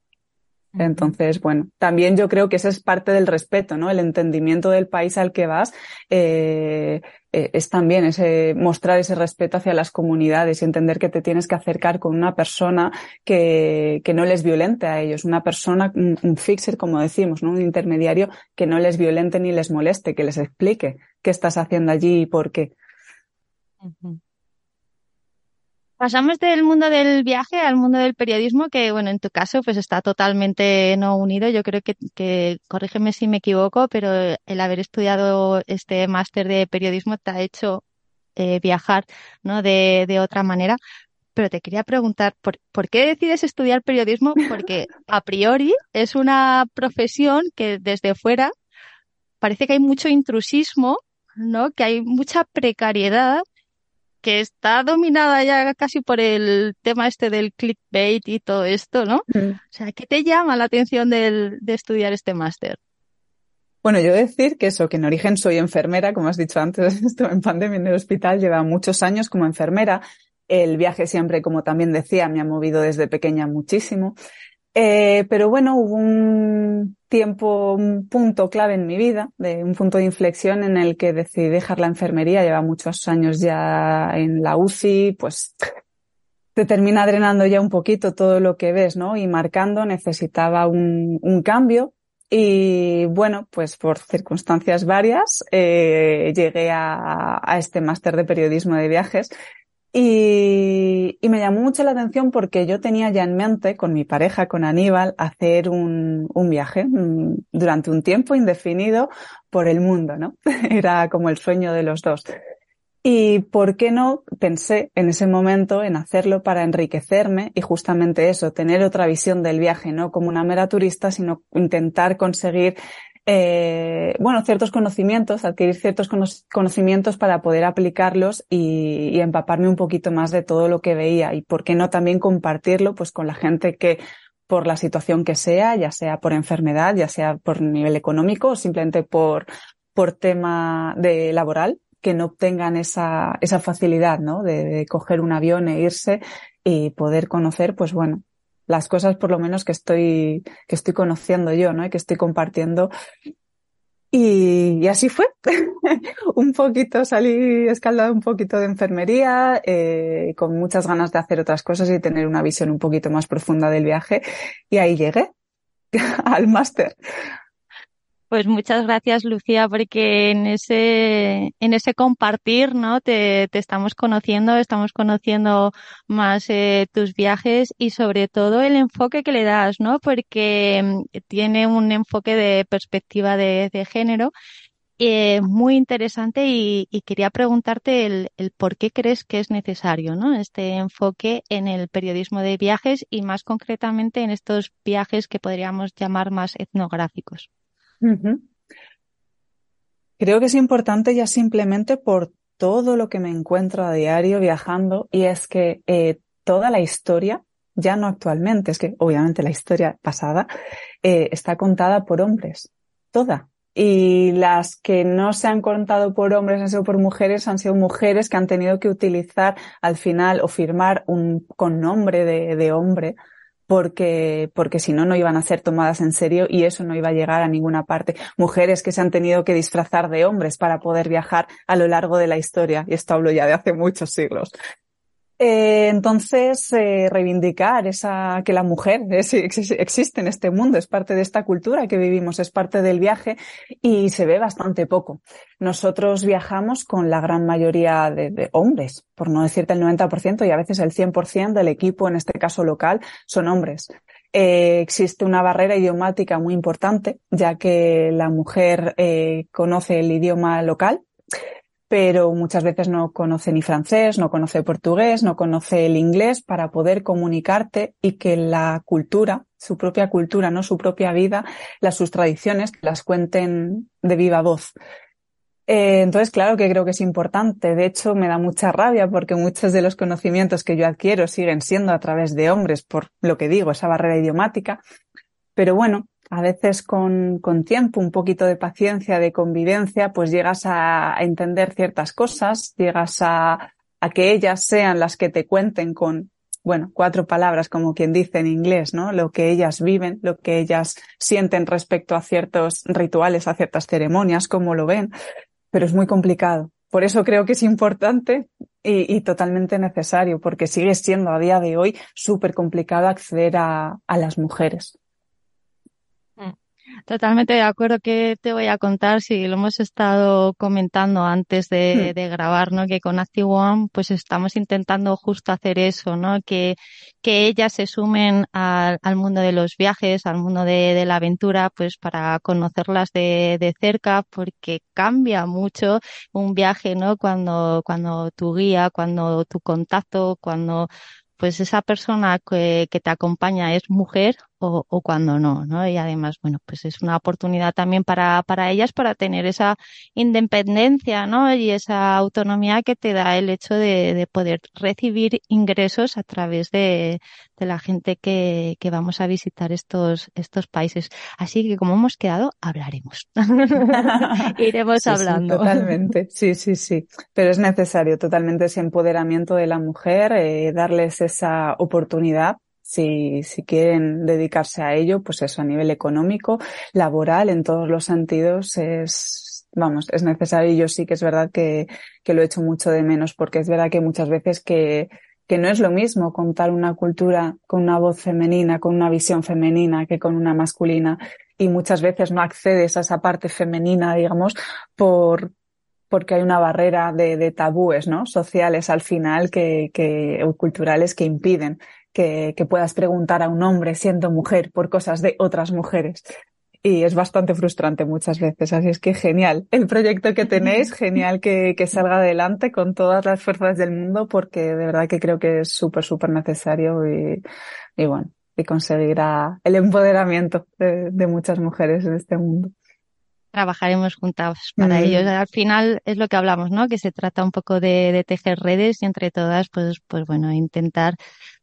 [SPEAKER 8] Entonces, bueno, también yo creo que esa es parte del respeto, ¿no? El entendimiento del país al que vas eh, eh, es también ese mostrar ese respeto hacia las comunidades y entender que te tienes que acercar con una persona que, que no les violente a ellos, una persona, un, fixer, como decimos, ¿no? Un intermediario que no les violente ni les moleste, que les explique qué estás haciendo allí y por qué.
[SPEAKER 1] Pasamos del mundo del viaje al mundo del periodismo, que bueno, en tu caso pues está totalmente no unido. Yo creo que, que corrígeme si me equivoco, pero el haber estudiado este máster de periodismo te ha hecho eh, viajar, ¿no? De, de otra manera. Pero te quería preguntar, ¿por, ¿por qué decides estudiar periodismo? Porque a priori es una profesión que desde fuera parece que hay mucho intrusismo, ¿no? Que hay mucha precariedad que está dominada ya casi por el tema este del clickbait y todo esto, ¿no? O sea, ¿qué te llama la atención del, de estudiar este máster?
[SPEAKER 8] Bueno, yo decir que eso, que en origen soy enfermera, como has dicho antes, estuve en pandemia en el hospital, lleva muchos años como enfermera. El viaje siempre, como también decía, me ha movido desde pequeña muchísimo. Eh, pero bueno, hubo un tiempo, un punto clave en mi vida, un punto de inflexión en el que decidí dejar la enfermería. Lleva muchos años ya en la UCI, pues te termina drenando ya un poquito todo lo que ves, ¿no? Y marcando necesitaba un, un cambio. Y bueno, pues por circunstancias varias eh, llegué a, a este máster de periodismo de viajes y, me llamó mucho la atención porque yo tenía ya en mente con mi pareja, con Aníbal, hacer un, un viaje mm, durante un tiempo indefinido por el mundo, ¿no? Era como el sueño de los dos. Y por qué no pensé en ese momento en hacerlo para enriquecerme y justamente eso, tener otra visión del viaje, no como una mera turista, sino intentar conseguir eh, bueno, ciertos conocimientos, adquirir ciertos conocimientos para poder aplicarlos y, empaparme un poquito más de todo lo que veía y por qué no también compartirlo pues con la gente que por la situación que sea, ya sea por enfermedad, ya sea por nivel económico o simplemente por, por tema de laboral, que no obtengan esa, esa facilidad, ¿no? De coger un avión e irse y poder conocer, pues bueno, las cosas por lo menos que estoy, que estoy conociendo yo, ¿no? Y que estoy compartiendo. Y, así fue. un poquito salí escaldada un poquito de enfermería, eh, con muchas ganas de hacer otras cosas y tener una visión un poquito más profunda del viaje. Y ahí llegué al máster.
[SPEAKER 1] Pues muchas gracias, Lucía, porque en ese, en ese compartir, ¿no? Te, te estamos conociendo, estamos conociendo más eh, tus viajes y sobre todo el enfoque que le das, ¿no? Porque mm, tiene un enfoque de perspectiva de, género eh, muy interesante y, y, quería preguntarte el, el por qué crees que es necesario, ¿no? Este enfoque en el periodismo de viajes y más concretamente en estos viajes que podríamos llamar más etnográficos.
[SPEAKER 8] Creo que es importante ya simplemente por todo lo que me encuentro a diario viajando y es que eh, toda la historia, ya no actualmente, es que obviamente la historia pasada, eh, está contada por hombres, toda. y las que no se han contado por hombres, han sido por mujeres, han sido mujeres que han tenido que utilizar al final o firmar un con nombre de, de hombre porque, porque si no, no iban a ser tomadas en serio y eso no iba a llegar a ninguna parte. Mujeres que se han tenido que disfrazar de hombres para poder viajar a lo largo de la historia, y esto hablo ya de hace muchos siglos. Eh, entonces, eh, reivindicar esa, que la mujer existe en este mundo, es parte de esta cultura que vivimos, es parte del viaje y se ve bastante poco. Nosotros viajamos con la gran mayoría de, hombres, por no decirte el 90% y a veces el 100% del equipo, en este caso local, son hombres. Eh, existe una barrera idiomática muy importante, ya que la mujer conoce el idioma local, pero muchas veces no conoce ni francés, no conoce portugués, no conoce el inglés para poder comunicarte y que la cultura, su propia cultura, no su propia vida, las sus tradiciones, las cuenten de viva voz. Eh, entonces, claro que creo que es importante. De hecho, me da mucha rabia porque muchos de los conocimientos que yo adquiero siguen siendo a través de hombres, por lo que digo, esa barrera idiomática. Pero bueno, a veces con, con, tiempo, un poquito de paciencia, de convivencia, pues llegas a, entender ciertas cosas, llegas a, a, que ellas sean las que te cuenten con, bueno, cuatro palabras, como quien dice en inglés, ¿no? Lo que ellas viven, lo que ellas sienten respecto a ciertos rituales, a ciertas ceremonias, cómo lo ven. Pero es muy complicado. Por eso creo que es importante y, y totalmente necesario, porque sigue siendo a día de hoy súper complicado acceder a, a las mujeres.
[SPEAKER 1] Totalmente de acuerdo que te voy a contar, si lo hemos estado comentando antes de, hmm. de grabar, ¿no? Que con Active One, pues estamos intentando justo hacer eso, ¿no? Que, que ellas se sumen al, al mundo de los viajes, al mundo de, de la aventura, pues para conocerlas de, de, cerca, porque cambia mucho un viaje, ¿no? Cuando, cuando tu guía, cuando tu contacto, cuando pues esa persona que, que te acompaña es mujer o, o, cuando no, ¿no? Y además, bueno, pues es una oportunidad también para, para ellas para tener esa independencia, ¿no? Y esa autonomía que te da el hecho de, de poder recibir ingresos a través de, de la gente que, que, vamos a visitar estos, estos países. Así que como hemos quedado, hablaremos. Iremos
[SPEAKER 8] sí,
[SPEAKER 1] hablando.
[SPEAKER 8] Sí, totalmente. Sí, sí, sí. Pero es necesario totalmente ese empoderamiento de la mujer, eh, darles esa oportunidad si, si quieren dedicarse a ello, pues eso a nivel económico, laboral, en todos los sentidos es, vamos, es necesario y yo sí que es verdad que, que lo he hecho mucho de menos porque es verdad que muchas veces que, que no es lo mismo contar una cultura con una voz femenina, con una visión femenina que con una masculina y muchas veces no accedes a esa parte femenina, digamos, por, porque hay una barrera de, de tabúes, ¿no? Sociales al final que, que, o culturales que impiden que, que puedas preguntar a un hombre siendo mujer por cosas de otras mujeres. Y es bastante frustrante muchas veces. Así es que genial el proyecto que tenéis, genial que, que salga adelante con todas las fuerzas del mundo, porque de verdad que creo que es súper, súper necesario y, y bueno, y conseguirá el empoderamiento de, de muchas mujeres en este mundo
[SPEAKER 1] trabajaremos juntas para mm. ellos. Al final es lo que hablamos, ¿no? Que se trata un poco de, de tejer redes y entre todas, pues, pues bueno, intentar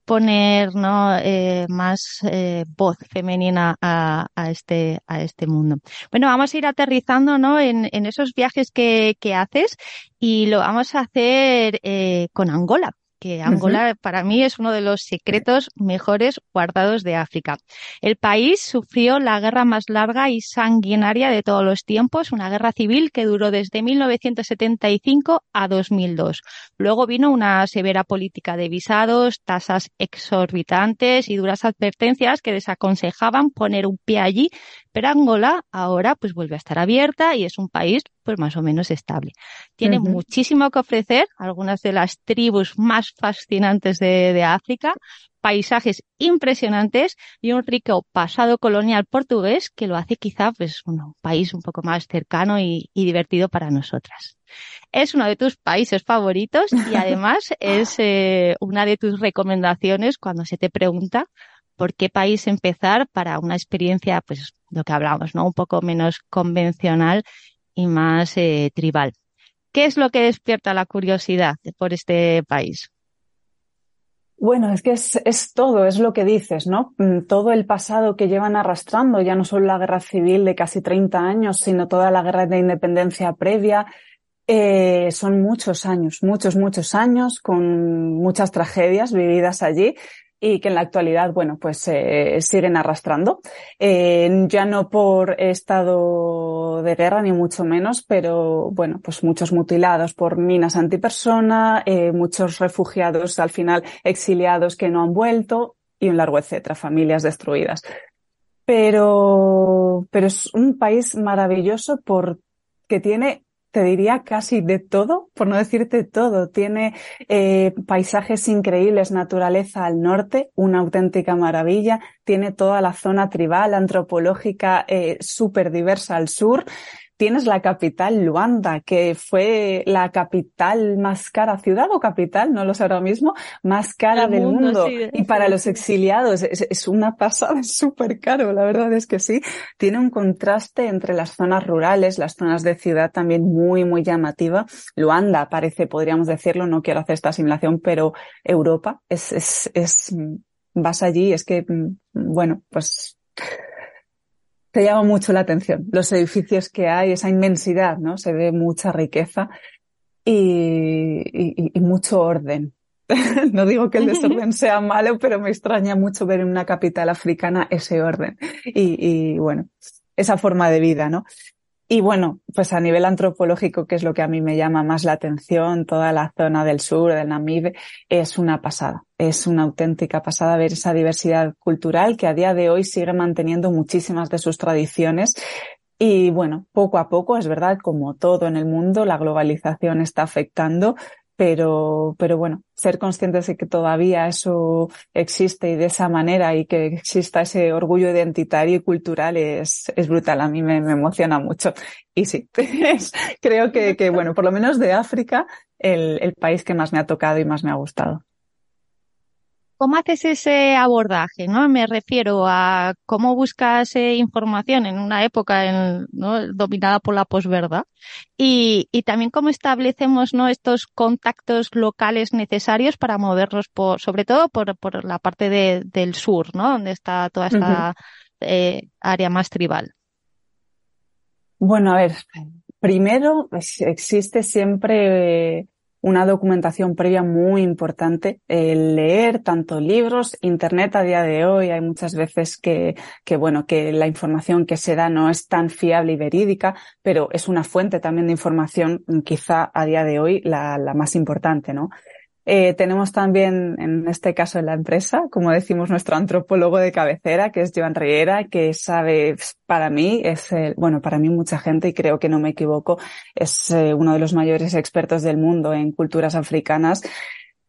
[SPEAKER 1] poner ¿no? Eh, más eh, voz femenina a, a, este, a este mundo. Bueno, vamos a ir aterrizando ¿no? en, en esos viajes que, que haces y lo vamos a hacer eh, con Angola que Angola uh -huh. para mí es uno de los secretos mejores guardados de África. El país sufrió la guerra más larga y sanguinaria de todos los tiempos, una guerra civil que duró desde 1975 a 2002. Luego vino una severa política de visados, tasas exorbitantes y duras advertencias que desaconsejaban poner un pie allí, pero Angola ahora pues vuelve a estar abierta y es un país pues más o menos estable. Tiene uh -huh. muchísimo que ofrecer, algunas de las tribus más fascinantes de, de, África, paisajes impresionantes y un rico pasado colonial portugués que lo hace quizá pues un país un poco más cercano y, y divertido para nosotras. Es uno de tus países favoritos y además es eh, una de tus recomendaciones cuando se te pregunta por qué país empezar para una experiencia, pues lo que hablamos, ¿no? Un poco menos convencional y más eh, tribal. ¿Qué es lo que despierta la curiosidad por este país?
[SPEAKER 8] Bueno, es que es, todo, es lo que dices, ¿no? Mm, todo el pasado que llevan arrastrando, ya no solo la guerra civil de casi 30 años, sino toda la guerra de independencia previa. Eh, son muchos años, muchos, muchos años con muchas tragedias vividas allí y que en la actualidad, bueno, pues eh, siguen arrastrando. Eh, ya no por estado de guerra, ni mucho menos, pero bueno, pues muchos mutilados por minas antipersona, eh, muchos refugiados al final exiliados que no han vuelto y un largo etcétera, familias destruidas. Pero, pero es un país maravilloso porque tiene te diría casi de todo, por no decirte todo. Tiene eh, paisajes increíbles, naturaleza al norte, una auténtica maravilla. Tiene toda la zona tribal, antropológica, eh, súper diversa al sur tienes la capital, Luanda, que fue la capital más cara, ciudad o capital, no lo sé ahora mismo, más cara del mundo. y para los exiliados es, una pasada, es súper caro, la verdad es que sí. Tiene un contraste entre las zonas rurales, las zonas de ciudad también muy, muy llamativa. Luanda parece, podríamos decirlo, no quiero hacer esta asimilación, pero Europa es, es, es, vas allí, es que, mm, bueno, pues te llama mucho la atención. Los edificios que hay, esa inmensidad, ¿no? Se ve mucha riqueza y, y, mucho orden. no digo que el desorden sea malo, pero me extraña mucho ver en una capital africana ese orden y, y bueno, esa forma de vida, ¿no? Y bueno, pues a nivel antropológico, que es lo que a mí me llama más la atención, toda la zona del sur, del Namibe, es una pasada. Es una auténtica pasada ver esa diversidad cultural que a día de hoy sigue manteniendo muchísimas de sus tradiciones. Y bueno, poco a poco, es verdad, como todo en el mundo, la globalización está afectando, pero, pero bueno, ser conscientes de que todavía eso existe y de esa manera y que exista ese orgullo identitario y cultural es, es brutal. A mí me, me emociona mucho. Y sí, creo que, que, bueno, por lo menos de África, el, el país que más me ha tocado y más me ha gustado.
[SPEAKER 1] ¿Cómo haces ese abordaje? ¿no? Me refiero a cómo buscas eh, información en una época en, ¿no? dominada por la posverdad y, y, también cómo establecemos ¿no? estos contactos locales necesarios para movernos, por, sobre todo por, por la parte de, del sur, ¿no? donde está toda esta eh, área más tribal.
[SPEAKER 8] Bueno, a ver, primero pues, existe siempre una documentación previa muy importante. El leer tanto libros, internet a día de hoy, hay muchas veces que, que, bueno, que la información que se da no es tan fiable y verídica, pero es una fuente también de información quizá a día de hoy la, la más importante, ¿no? Eh, tenemos también, en este caso en la empresa, como decimos, nuestro antropólogo de cabecera, que es Joan Riera, que sabe, para mí, es, bueno, para mí mucha gente, y creo que no me equivoco, es eh, uno de los mayores expertos del mundo en culturas africanas.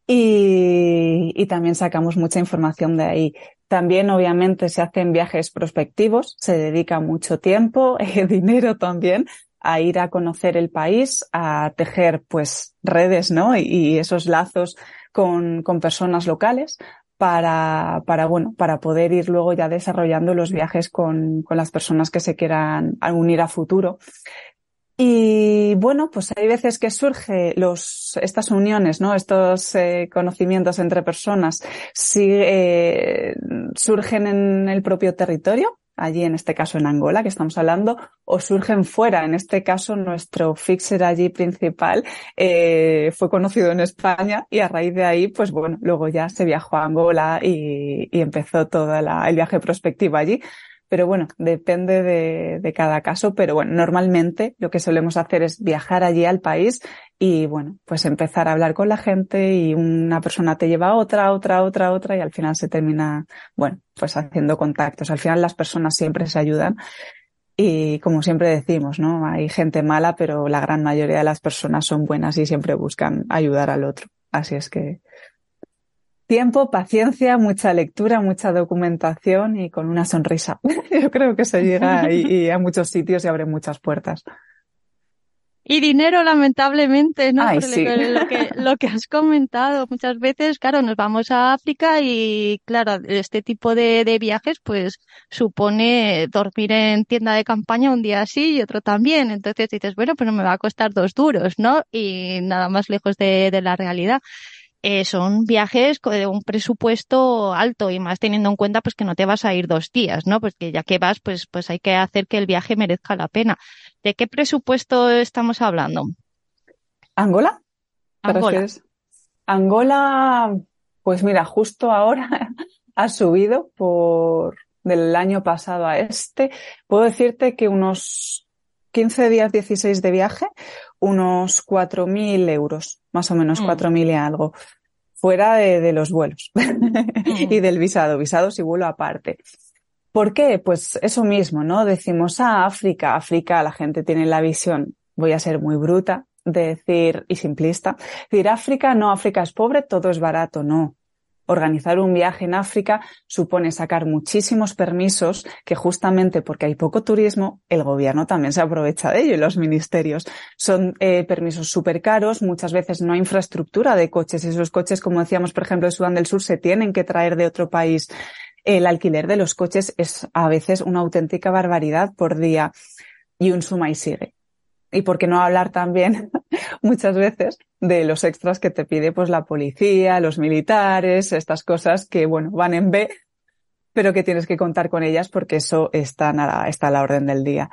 [SPEAKER 8] Y, y también sacamos mucha información de ahí. También, obviamente, se hacen viajes prospectivos, se dedica mucho tiempo, eh, dinero también, a ir a conocer el país, a tejer pues redes, ¿no? Y, esos lazos con, con personas locales para, para, bueno, para poder ir luego ya desarrollando los viajes con, con las personas que se quieran unir a futuro. Y bueno, pues hay veces que surge los, estas uniones, ¿no? Estos eh, conocimientos entre personas, si, eh, surgen en el propio territorio, allí en este caso en Angola que estamos hablando, o surgen fuera. En este caso nuestro fixer allí principal eh, fue conocido en España y a raíz de ahí, pues bueno, luego ya se viajó a Angola y, y empezó todo el viaje prospectivo allí. Pero bueno, depende de, de, cada caso. Pero bueno, normalmente lo que solemos hacer es viajar allí al país y bueno, pues empezar a hablar con la gente y una persona te lleva a otra, otra, otra, otra y al final se termina, bueno, pues haciendo contactos. Al final las personas siempre se ayudan. Y como siempre decimos, ¿no? Hay gente mala, pero la gran mayoría de las personas son buenas y siempre buscan ayudar al otro. Así es que Tiempo, paciencia, mucha lectura, mucha documentación y con una sonrisa. Yo creo que se llega a muchos sitios y abre muchas puertas.
[SPEAKER 1] Y dinero, lamentablemente, ¿no? lo, que, lo que has comentado muchas veces, claro, nos vamos a África y, claro, este tipo de, de viajes, pues, supone dormir en tienda de campaña un día así y otro también. Entonces dices, bueno, pero me va a costar dos duros, ¿no? Y nada más lejos de, de la realidad. Eh, son viajes de un presupuesto alto y más teniendo en cuenta pues que no te vas a ir dos días, ¿no? Porque ya que vas, pues, pues hay que hacer que el viaje merezca la pena. ¿De qué presupuesto estamos hablando?
[SPEAKER 8] ¿Angola?
[SPEAKER 1] Angola.
[SPEAKER 8] Angola, pues mira, justo ahora ha subido por del año pasado a este. Puedo decirte que unos 15 días, 16 de viaje, unos 4.000 euros, más o menos
[SPEAKER 1] Mm.
[SPEAKER 8] 4.000 y algo, fuera de, de los vuelos y del visado, visados y vuelo aparte. ¿Por qué? Pues eso mismo, ¿no? Decimos, ah, África, África, la gente tiene la visión, voy a ser muy bruta, de decir, y simplista, decir, África, no, África es pobre, todo es barato, no. Organizar un viaje en África supone sacar muchísimos permisos que justamente porque hay poco turismo, el gobierno también se aprovecha de ello y los ministerios. Son eh, permisos súper caros, muchas veces no hay infraestructura de coches. Esos coches, como decíamos, por ejemplo, de Sudán del Sur, se tienen que traer de otro país. El alquiler de los coches es a veces una auténtica barbaridad por día y un suma y sigue. Y por qué no hablar también muchas veces de los extras que te pide pues la policía, los militares, estas cosas que bueno, van en B, pero que tienes que contar con ellas porque eso está a la, está a la orden del día.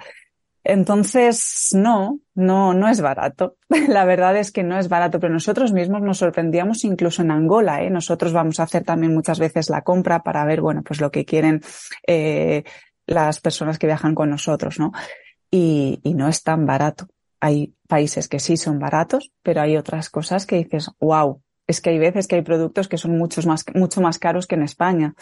[SPEAKER 8] Entonces, no, no, no es barato. La verdad es que no es barato, pero nosotros mismos nos sorprendíamos incluso en Angola, ¿eh? Nosotros vamos a hacer también muchas veces la compra para ver, bueno, pues lo que quieren eh, las personas que viajan con nosotros, ¿no? Y no es tan barato. Hay países que sí son baratos, pero hay otras cosas que dices, wow, es que hay veces que hay productos que son muchos más, mucho más caros que en España.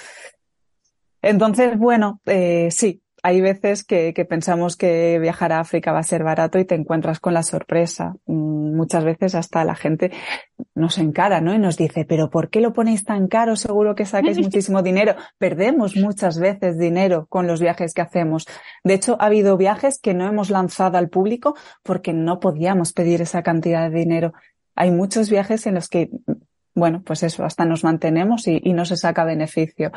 [SPEAKER 8] Entonces, bueno, eh, sí, hay veces que, que, pensamos que viajar a África va a ser barato y te encuentras con la sorpresa. Muchas veces hasta la gente nos encara, ¿no? Y nos dice, pero ¿por qué lo ponéis tan caro? Seguro que saquéis muchísimo dinero. Perdemos muchas veces dinero con los viajes que hacemos. De hecho, ha habido viajes que no hemos lanzado al público porque no podíamos pedir esa cantidad de dinero. Hay muchos viajes en los que, bueno, pues eso, hasta nos mantenemos y, y no se saca beneficio.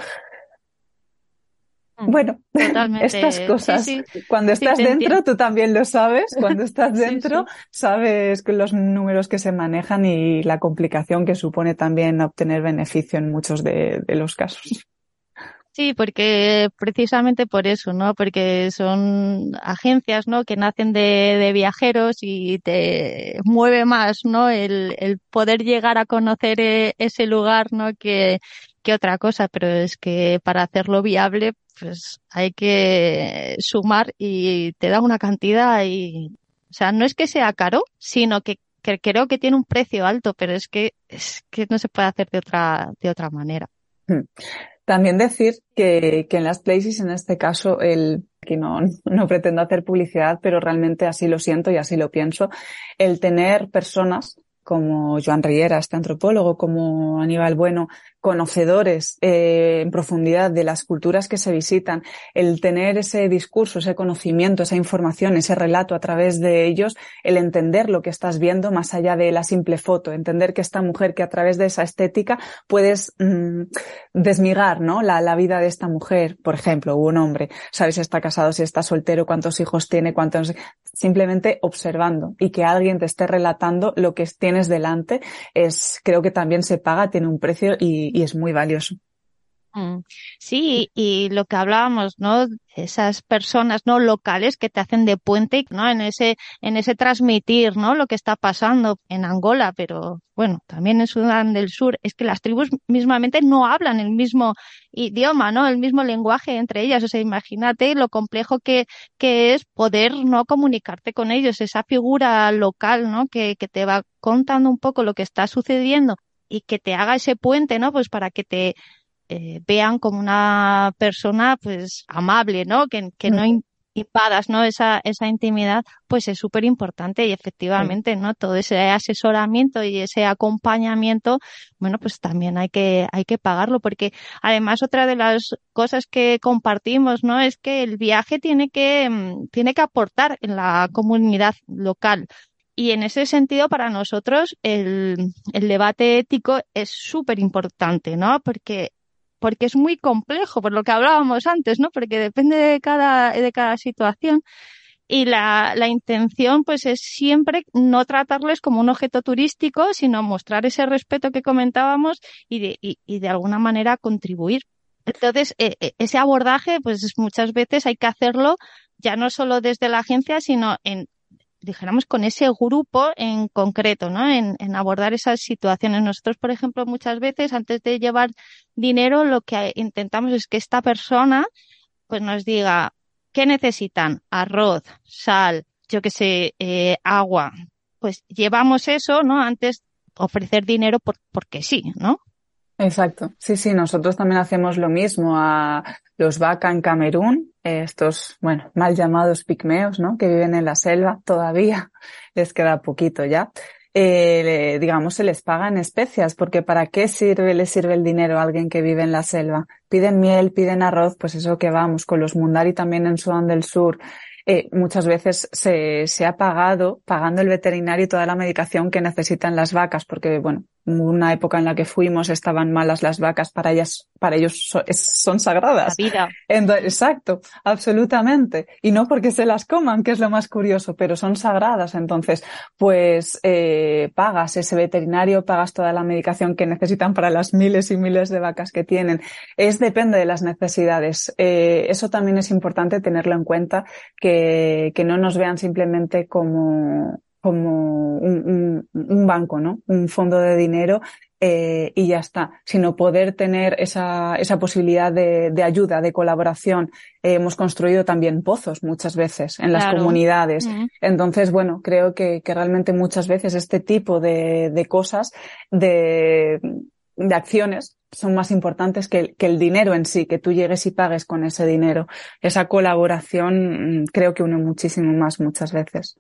[SPEAKER 8] Bueno,
[SPEAKER 1] Totalmente.
[SPEAKER 8] estas cosas.
[SPEAKER 1] Sí, sí.
[SPEAKER 8] Cuando estás
[SPEAKER 1] sí,
[SPEAKER 8] dentro, tú también lo sabes. Cuando estás dentro, sabes los números que se manejan y la complicación que supone también obtener beneficio en muchos de, de los casos.
[SPEAKER 1] Sí, porque precisamente por eso, ¿no? Porque son agencias, ¿no? Que nacen de, de viajeros y te mueve más, ¿no? El, el poder llegar a conocer eh, ese lugar, ¿no? Que, que otra cosa, pero es que para hacerlo viable, pues hay que sumar y te da una cantidad y, o sea, no es que sea caro, sino que, creo que tiene un precio alto, pero es que, es que no se puede hacer de otra, de otra manera.
[SPEAKER 8] También decir que, que en las places, en este caso, el, que no, no pretendo hacer publicidad, pero realmente así lo siento y así lo pienso, el tener personas como Joan Riera, este antropólogo, como Aníbal Bueno, conocedores eh, en profundidad de las culturas que se visitan, el tener ese discurso, ese conocimiento, esa información, ese relato a través de ellos, el entender lo que estás viendo más allá de la simple foto, entender que esta mujer que a través de esa estética puedes mmm, desmigar, ¿no? La, la vida de esta mujer, por ejemplo, un hombre, sabes si está casado, si está soltero, cuántos hijos tiene, cuántos, simplemente observando y que alguien te esté relatando lo que tienes delante es, creo que también se paga, tiene un precio y, y es muy valioso.
[SPEAKER 1] Mm. Sí, y lo que hablábamos, ¿no? Esas personas no locales que te hacen de puente, ¿no? En ese, en ese transmitir, ¿no? Lo que está pasando en Angola, pero bueno, también en Sudán del Sur, es que las tribus mismamente no hablan el mismo idioma, ¿no? El mismo lenguaje entre ellas. O sea, imagínate lo complejo que, que es poder no comunicarte con ellos, esa figura local, ¿no? Que, que te va contando un poco lo que está sucediendo y que te haga ese puente, ¿no? Pues para que te eh, vean como una persona pues amable, ¿no? Que, que no impadas, ¿no? Esa, esa intimidad, pues es súper importante y efectivamente, ¿no? Todo ese asesoramiento y ese acompañamiento, bueno, pues también hay que, hay que pagarlo porque además otra de las cosas que compartimos, ¿no? Es que el viaje tiene que, mm, tiene que aportar en la comunidad local. Y en ese sentido, para nosotros, el, el debate ético es súper importante, ¿no? Porque porque es muy complejo, por lo que hablábamos antes, ¿no? Porque depende de cada, de cada situación. y la, la intención pues es siempre no tratarles como un objeto turístico, sino mostrar ese respeto que comentábamos y de, y, y de alguna manera contribuir. Entonces, eh, eh, ese abordaje, pues muchas veces hay que hacerlo ya no solo desde la agencia, sino en, dijéramos, con ese grupo en concreto, ¿no? En, en, abordar esas situaciones. Nosotros, por ejemplo, muchas veces antes de llevar dinero, lo que intentamos es que esta persona, pues nos diga, ¿qué necesitan? Arroz, sal, yo que sé, eh, agua. Pues llevamos eso, ¿no? Antes ofrecer dinero por, porque sí, ¿no?
[SPEAKER 8] Exacto. Sí, sí, nosotros también hacemos lo mismo a los Baka en Camerún, estos, bueno, mal llamados pigmeos, ¿no? Que viven en la selva todavía, les queda poquito ya. Eh, digamos, se les paga en especias, porque ¿para qué sirve, le sirve el dinero a alguien que vive en la selva? Piden miel, piden arroz, pues eso que vamos, con los Mundari también en Sudán del Sur, eh, muchas veces se, se ha pagado, pagando el veterinario toda la medicación que necesitan las vacas, porque, bueno, una época en la que fuimos estaban malas las vacas, para ellas, para ellos son, son sagradas.
[SPEAKER 1] La vida.
[SPEAKER 8] Entonces, exacto, absolutamente. Y no porque se las coman, que es lo más curioso, pero son sagradas. Entonces, pues eh, pagas ese veterinario, pagas toda la medicación que necesitan para las miles y miles de vacas que tienen. Es depende de las necesidades. Eh, eso también es importante tenerlo en cuenta, que, que no nos vean simplemente como como un, un, un, banco, ¿no? Un fondo de dinero eh, y ya está, sino poder tener esa, esa posibilidad de, de ayuda, de colaboración. Eh, hemos construido también pozos muchas veces en las
[SPEAKER 1] Claro.
[SPEAKER 8] comunidades. Entonces, bueno, creo que, que realmente muchas veces este tipo de, de cosas, de, de acciones, son más importantes que el, que el dinero en sí, que tú llegues y pagues con ese dinero. Esa colaboración mm, creo que une muchísimo más muchas veces.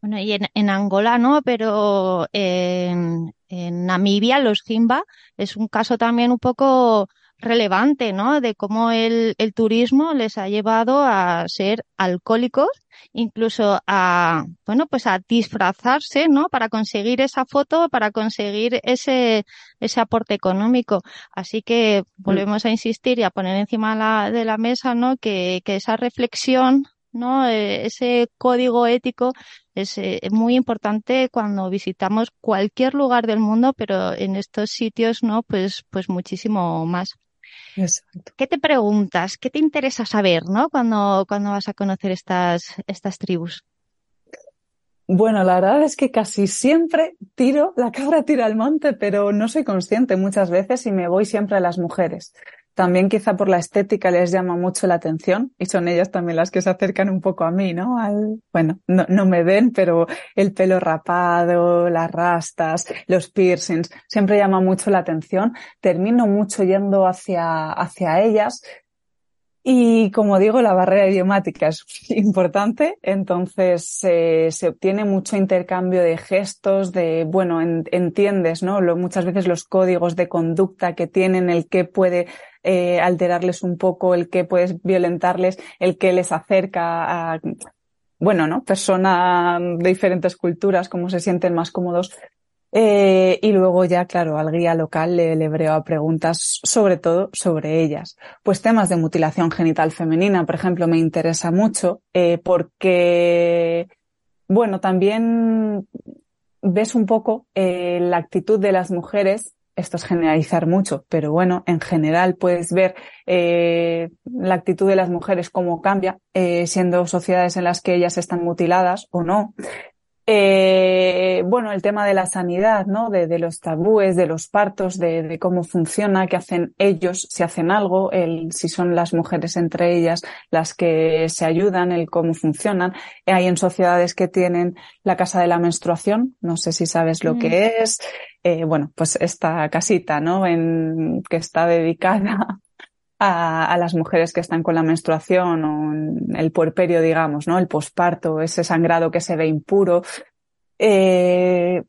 [SPEAKER 1] Bueno, y en, en Angola no, pero en, en Namibia los Jimba es un caso también un poco relevante, ¿no? De cómo el, el turismo les ha llevado a ser alcohólicos, incluso a, bueno, pues a disfrazarse, ¿no? Para conseguir esa foto, para conseguir ese, ese aporte económico. Así que volvemos a insistir y a poner encima la, de la mesa, ¿no? Que, que esa reflexión, ¿no? Eh, ese código ético es eh, muy importante cuando visitamos cualquier lugar del mundo, pero en estos sitios, ¿no? Pues, pues muchísimo más.
[SPEAKER 8] Exacto.
[SPEAKER 1] ¿Qué te preguntas? ¿Qué te interesa saber, ¿no? Cuando, cuando vas a conocer estas, estas tribus.
[SPEAKER 8] Bueno, la verdad es que casi siempre tiro, la cabra tira al monte, pero no soy consciente muchas veces y me voy siempre a las mujeres. También quizá por la estética les llama mucho la atención y son ellas también las que se acercan un poco a mí, ¿no? Al, bueno, no, no me ven, pero el pelo rapado, las rastas, los piercings, siempre llama mucho la atención. Termino mucho yendo hacia, hacia ellas y como digo, la barrera idiomática es importante, entonces eh, se obtiene mucho intercambio de gestos, de, bueno, en, entiendes, ¿no? Lo, muchas veces los códigos de conducta que tienen, el que puede eh, alterarles un poco, el que puede violentarles, el que les acerca a, bueno, ¿no? Personas de diferentes culturas, cómo se sienten más cómodos. Eh, y luego ya, claro, al guía local le, le breo preguntas sobre todo sobre ellas. Pues temas de mutilación genital femenina, por ejemplo, me interesa mucho eh, porque, bueno, también ves un poco eh, la actitud de las mujeres. Esto es generalizar mucho, pero bueno, en general puedes ver eh, la actitud de las mujeres cómo cambia, eh, siendo sociedades en las que ellas están mutiladas o no. Eh, bueno, el tema de la sanidad, ¿no? De, de los tabúes, de los partos, de, de, cómo funciona, qué hacen ellos, si hacen algo, el, si son las mujeres entre ellas las que se ayudan, el cómo funcionan. Hay en sociedades que tienen la casa de la menstruación, no sé si sabes lo mm. que es. Eh, bueno, pues esta casita, ¿no? Que está dedicada a, a, las mujeres que están con la menstruación o el puerperio, digamos, ¿no? El posparto, ese sangrado que se ve impuro. Eh,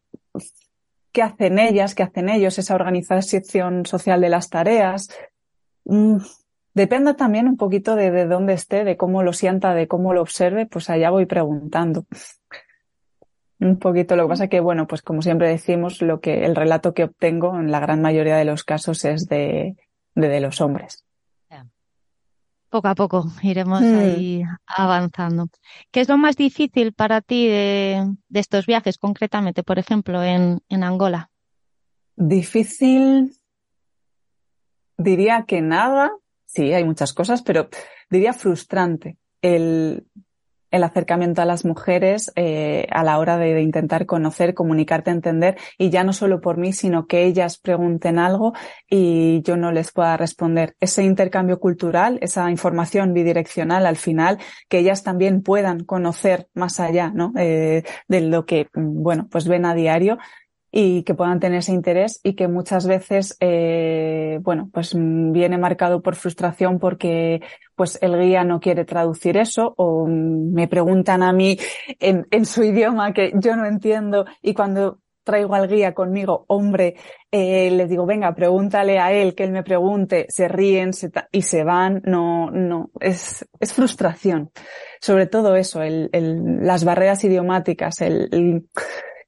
[SPEAKER 8] ¿Qué hacen ellas? ¿Qué hacen ellos? Esa organización social de las tareas. Mm, depende también un poquito de, de dónde esté, de cómo lo sienta, de cómo lo observe, pues allá voy preguntando. Un poquito. Lo que pasa que, bueno, pues como siempre decimos, lo que, el relato que obtengo en la gran mayoría de los casos es de, de, de los hombres.
[SPEAKER 9] Poco a poco iremos
[SPEAKER 8] Mm.
[SPEAKER 9] ahí avanzando. ¿Qué es lo más difícil para ti de, de estos viajes, concretamente, por ejemplo, en, en Angola?
[SPEAKER 8] Difícil, diría que nada. Sí, hay muchas cosas, pero diría frustrante el, el acercamiento a las mujeres eh, a la hora de, intentar conocer, comunicarte, entender, y ya no solo por mí, sino que ellas pregunten algo y yo no les pueda responder. Ese intercambio cultural, esa información bidireccional al final, que ellas también puedan conocer más allá, ¿no? Eh, de lo que, mm, bueno, pues ven a diario y que puedan tener ese interés y que muchas veces, eh, bueno, pues mm, viene marcado por frustración porque pues el guía no quiere traducir eso o mm, me preguntan a mí en, en su idioma que yo no entiendo y cuando traigo al guía conmigo, hombre, eh, les digo, venga, pregúntale a él, que él me pregunte, se ríen y se van, no, no, es, es frustración. Sobre todo eso, el, el, las barreras idiomáticas, el, el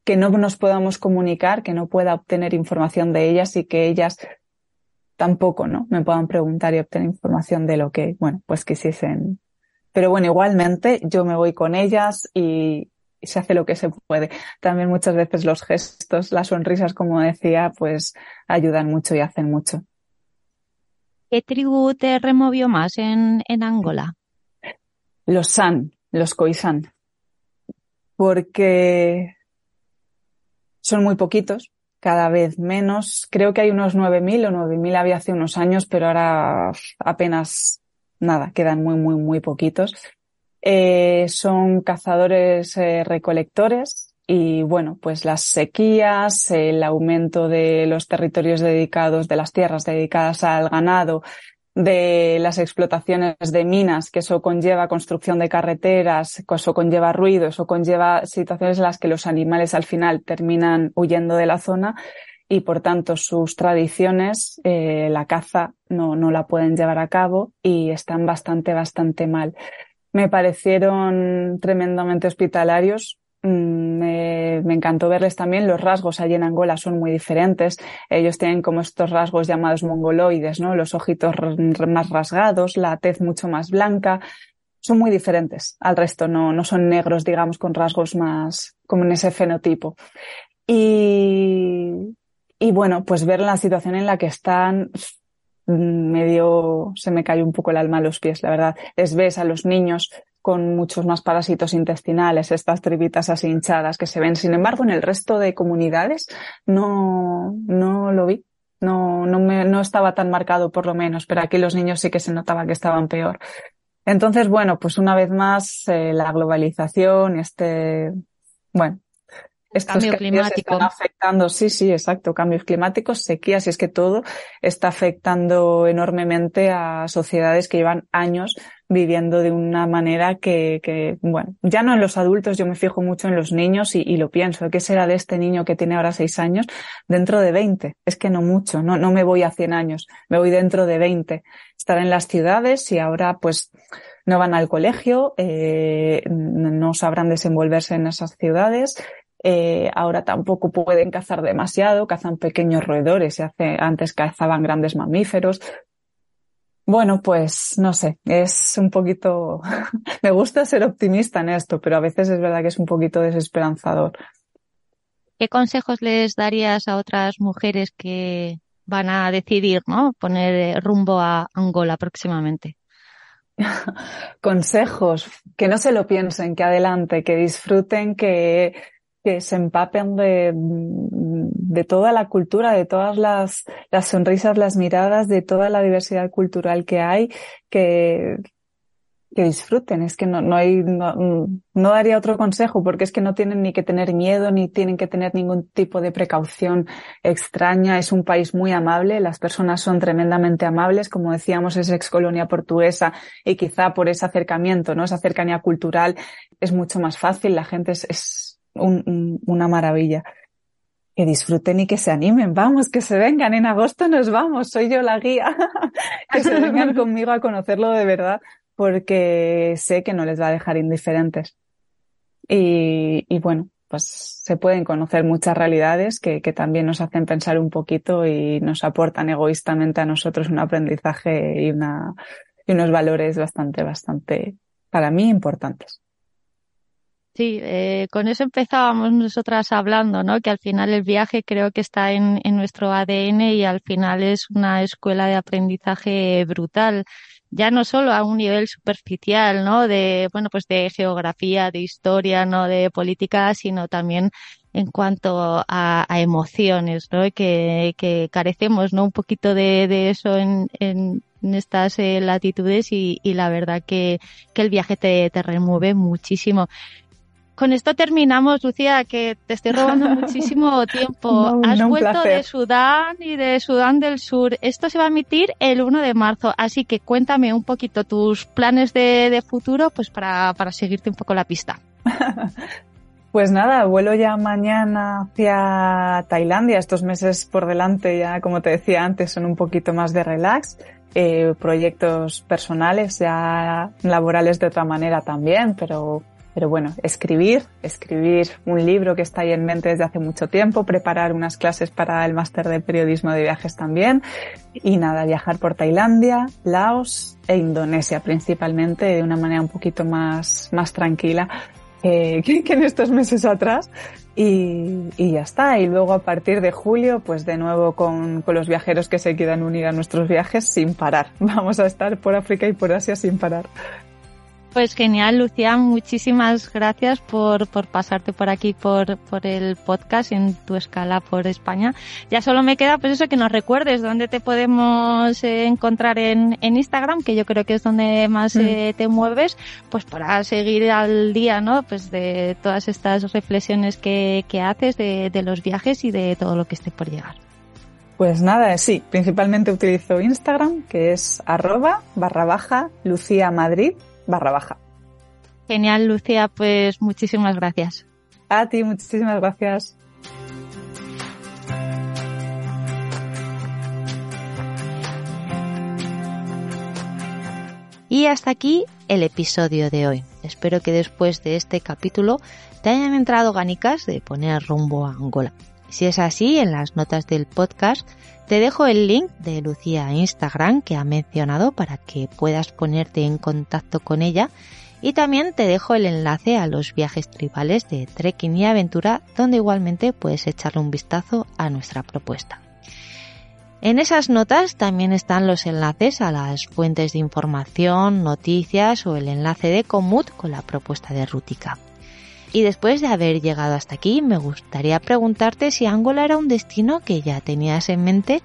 [SPEAKER 8] que no nos podamos comunicar, que no pueda obtener información de ellas y que ellas tampoco, ¿no? Me puedan preguntar y obtener información de lo que, bueno, pues quisiesen. Pero bueno, igualmente yo me voy con ellas y, y se hace lo que se puede. También muchas veces los gestos, las sonrisas, como decía, pues ayudan mucho y hacen mucho.
[SPEAKER 9] ¿Qué tribu te removió más en, en Angola?
[SPEAKER 8] Los San, los Khoisan. Porque son muy poquitos, cada vez menos. Creo que hay unos 9.000 o 9.000 había hace unos años, pero ahora apenas nada, quedan muy, muy, muy poquitos. Eh, son cazadores eh, recolectores y bueno, pues las sequías, el aumento de los territorios dedicados, de las tierras dedicadas al ganado, de las explotaciones de minas, que eso conlleva construcción de carreteras, que eso conlleva ruido, eso conlleva situaciones en las que los animales al final terminan huyendo de la zona y por tanto sus tradiciones, eh, la caza no, no la pueden llevar a cabo y están bastante, bastante mal. Me parecieron tremendamente hospitalarios. Mm, Me, me encantó verles también. Los rasgos allí en Angola son muy diferentes. Ellos tienen como estos rasgos llamados mongoloides, ¿no? Los ojitos más rasgados, la tez mucho más blanca. Son muy diferentes al resto. No, no son negros, digamos, con rasgos más como en ese fenotipo. Y, y bueno, pues ver la situación en la que están mm, medio se me cayó un poco el alma a los pies, la verdad. Les ves a los niños con muchos más parásitos intestinales, estas tribitas así hinchadas que se ven. Sin embargo, en el resto de comunidades no, no lo vi. No, no me, no estaba tan marcado por lo menos, pero aquí los niños sí que se notaba que estaban peor. Entonces, bueno, pues una vez más, eh, la globalización, este, bueno, estos
[SPEAKER 9] Cambio climático.
[SPEAKER 8] están afectando, sí, sí, exacto, cambios climáticos, sequías, y es que todo está afectando enormemente a sociedades que llevan años viviendo de una manera que, que, bueno, ya no en los adultos, yo me fijo mucho en los niños y, lo pienso, ¿qué será de este niño que tiene ahora seis años dentro de 20? Es que no mucho, no, no me voy a 100 años, me voy dentro de 20. Estar en las ciudades y ahora pues no van al colegio, eh, no sabrán desenvolverse en esas ciudades, eh, ahora tampoco pueden cazar demasiado, cazan pequeños roedores, y hace, antes cazaban grandes mamíferos. Bueno, pues no sé, es un poquito, me gusta ser optimista en esto, pero a veces es verdad que es un poquito desesperanzador.
[SPEAKER 9] ¿Qué consejos les darías a otras mujeres que van a decidir, ¿no? Poner eh, rumbo a Angola próximamente?
[SPEAKER 8] Consejos, que no se lo piensen, que adelante, que disfruten, que, que se empapen de, de toda la cultura, de todas las, las sonrisas, las miradas, de toda la diversidad cultural que hay, que, que disfruten. Es que no, no hay, no, no daría otro consejo porque es que no tienen ni que tener miedo ni tienen que tener ningún tipo de precaución extraña. Es un país muy amable. Las personas son tremendamente amables. Como decíamos, es ex colonia portuguesa y quizá por ese acercamiento, ¿no? Esa cercanía cultural es mucho más fácil. La gente es, es un, un, una maravilla. Que disfruten y que se animen. Vamos, que se vengan. En agosto nos vamos. Soy yo la guía. que se vengan conmigo a conocerlo de verdad porque sé que no les va a dejar indiferentes. Y, y bueno, pues se pueden conocer muchas realidades que, que, también nos hacen pensar un poquito y nos aportan egoístamente a nosotros un aprendizaje y una, y unos valores bastante, bastante, para mí, importantes.
[SPEAKER 9] Sí, eh, con eso empezábamos nosotras hablando, ¿no? Que al final el viaje creo que está en, en nuestro ADN y al final es una escuela de aprendizaje brutal ya no solo a un nivel superficial, ¿no? De, bueno, pues de geografía, de historia, ¿no? De política, sino también en cuanto a, emociones, ¿no? Que, que carecemos, ¿no? Un poquito de, de eso en, en, estas eh, latitudes y, y, la verdad que, que el viaje te, te remueve muchísimo con esto terminamos, Lucía, que te estoy robando muchísimo tiempo. Has vuelto de Sudán y de Sudán del Sur. Esto se va a emitir el 1 de marzo, así que cuéntame un poquito tus planes de, futuro, pues para, para seguirte un poco la pista.
[SPEAKER 8] Pues nada, vuelo ya mañana hacia Tailandia. Estos meses por delante ya, como te decía antes, son un poquito más de relax. Eh, proyectos personales, ya laborales de otra manera también, pero pero bueno, escribir, escribir un libro que está ahí en mente desde hace mucho tiempo, preparar unas clases para el máster de periodismo de viajes también y nada, viajar por Tailandia, Laos e Indonesia principalmente de una manera un poquito más, más tranquila eh, que, en estos meses atrás y, y, ya está. Y luego a partir de julio, pues de nuevo con, con los viajeros que se quieran unir a nuestros viajes sin parar. Vamos a estar por África y por Asia sin parar.
[SPEAKER 9] Pues genial, Lucía, muchísimas gracias por, por pasarte por aquí por, por el podcast en tu escala por España. Ya solo me queda pues eso que nos recuerdes dónde te podemos eh, encontrar en, en Instagram, que yo creo que es donde más mm. eh, te mueves, pues para seguir al día, ¿no? Pues de todas estas reflexiones que, que haces de, de los viajes y de todo lo que esté por llegar.
[SPEAKER 8] Pues nada, sí, principalmente utilizo Instagram, que es arroba barra baja Lucía Madrid barra baja.
[SPEAKER 9] Genial, Lucía, pues muchísimas gracias.
[SPEAKER 8] A ti, muchísimas gracias.
[SPEAKER 1] Y hasta aquí el episodio de hoy. Espero que después de este capítulo te hayan entrado ganicas de poner rumbo a Angola. Si es así, en las notas del podcast te dejo el link de Lucía a Instagram que ha mencionado para que puedas ponerte en contacto con ella y también te dejo el enlace a los viajes tribales de trekking y aventura donde igualmente puedes echarle un vistazo a nuestra propuesta. En esas notas también están los enlaces a las fuentes de información, noticias o el enlace de Comut con la propuesta de Rútica. Y después de haber llegado hasta aquí, me gustaría preguntarte si Angola era un destino que ya tenías en mente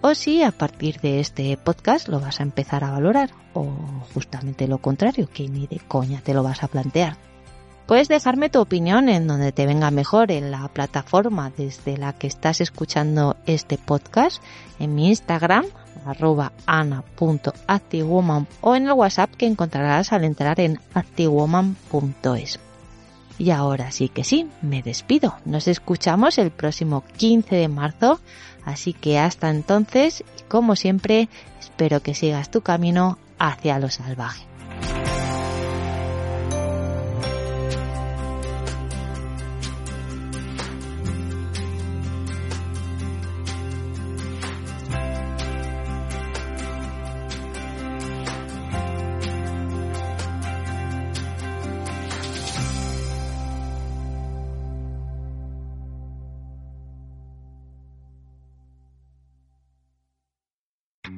[SPEAKER 1] o si a partir de este podcast lo vas a empezar a valorar o justamente lo contrario, que ni de coña te lo vas a plantear. Puedes dejarme tu opinión en donde te venga mejor en la plataforma desde la que estás escuchando este podcast, en mi Instagram, arroba ana.activewoman o en el WhatsApp que encontrarás al entrar en activewoman.es. Y ahora sí que sí, me despido. Nos escuchamos el próximo 15 de marzo. Así que hasta entonces, como siempre, espero que sigas tu camino hacia lo salvaje.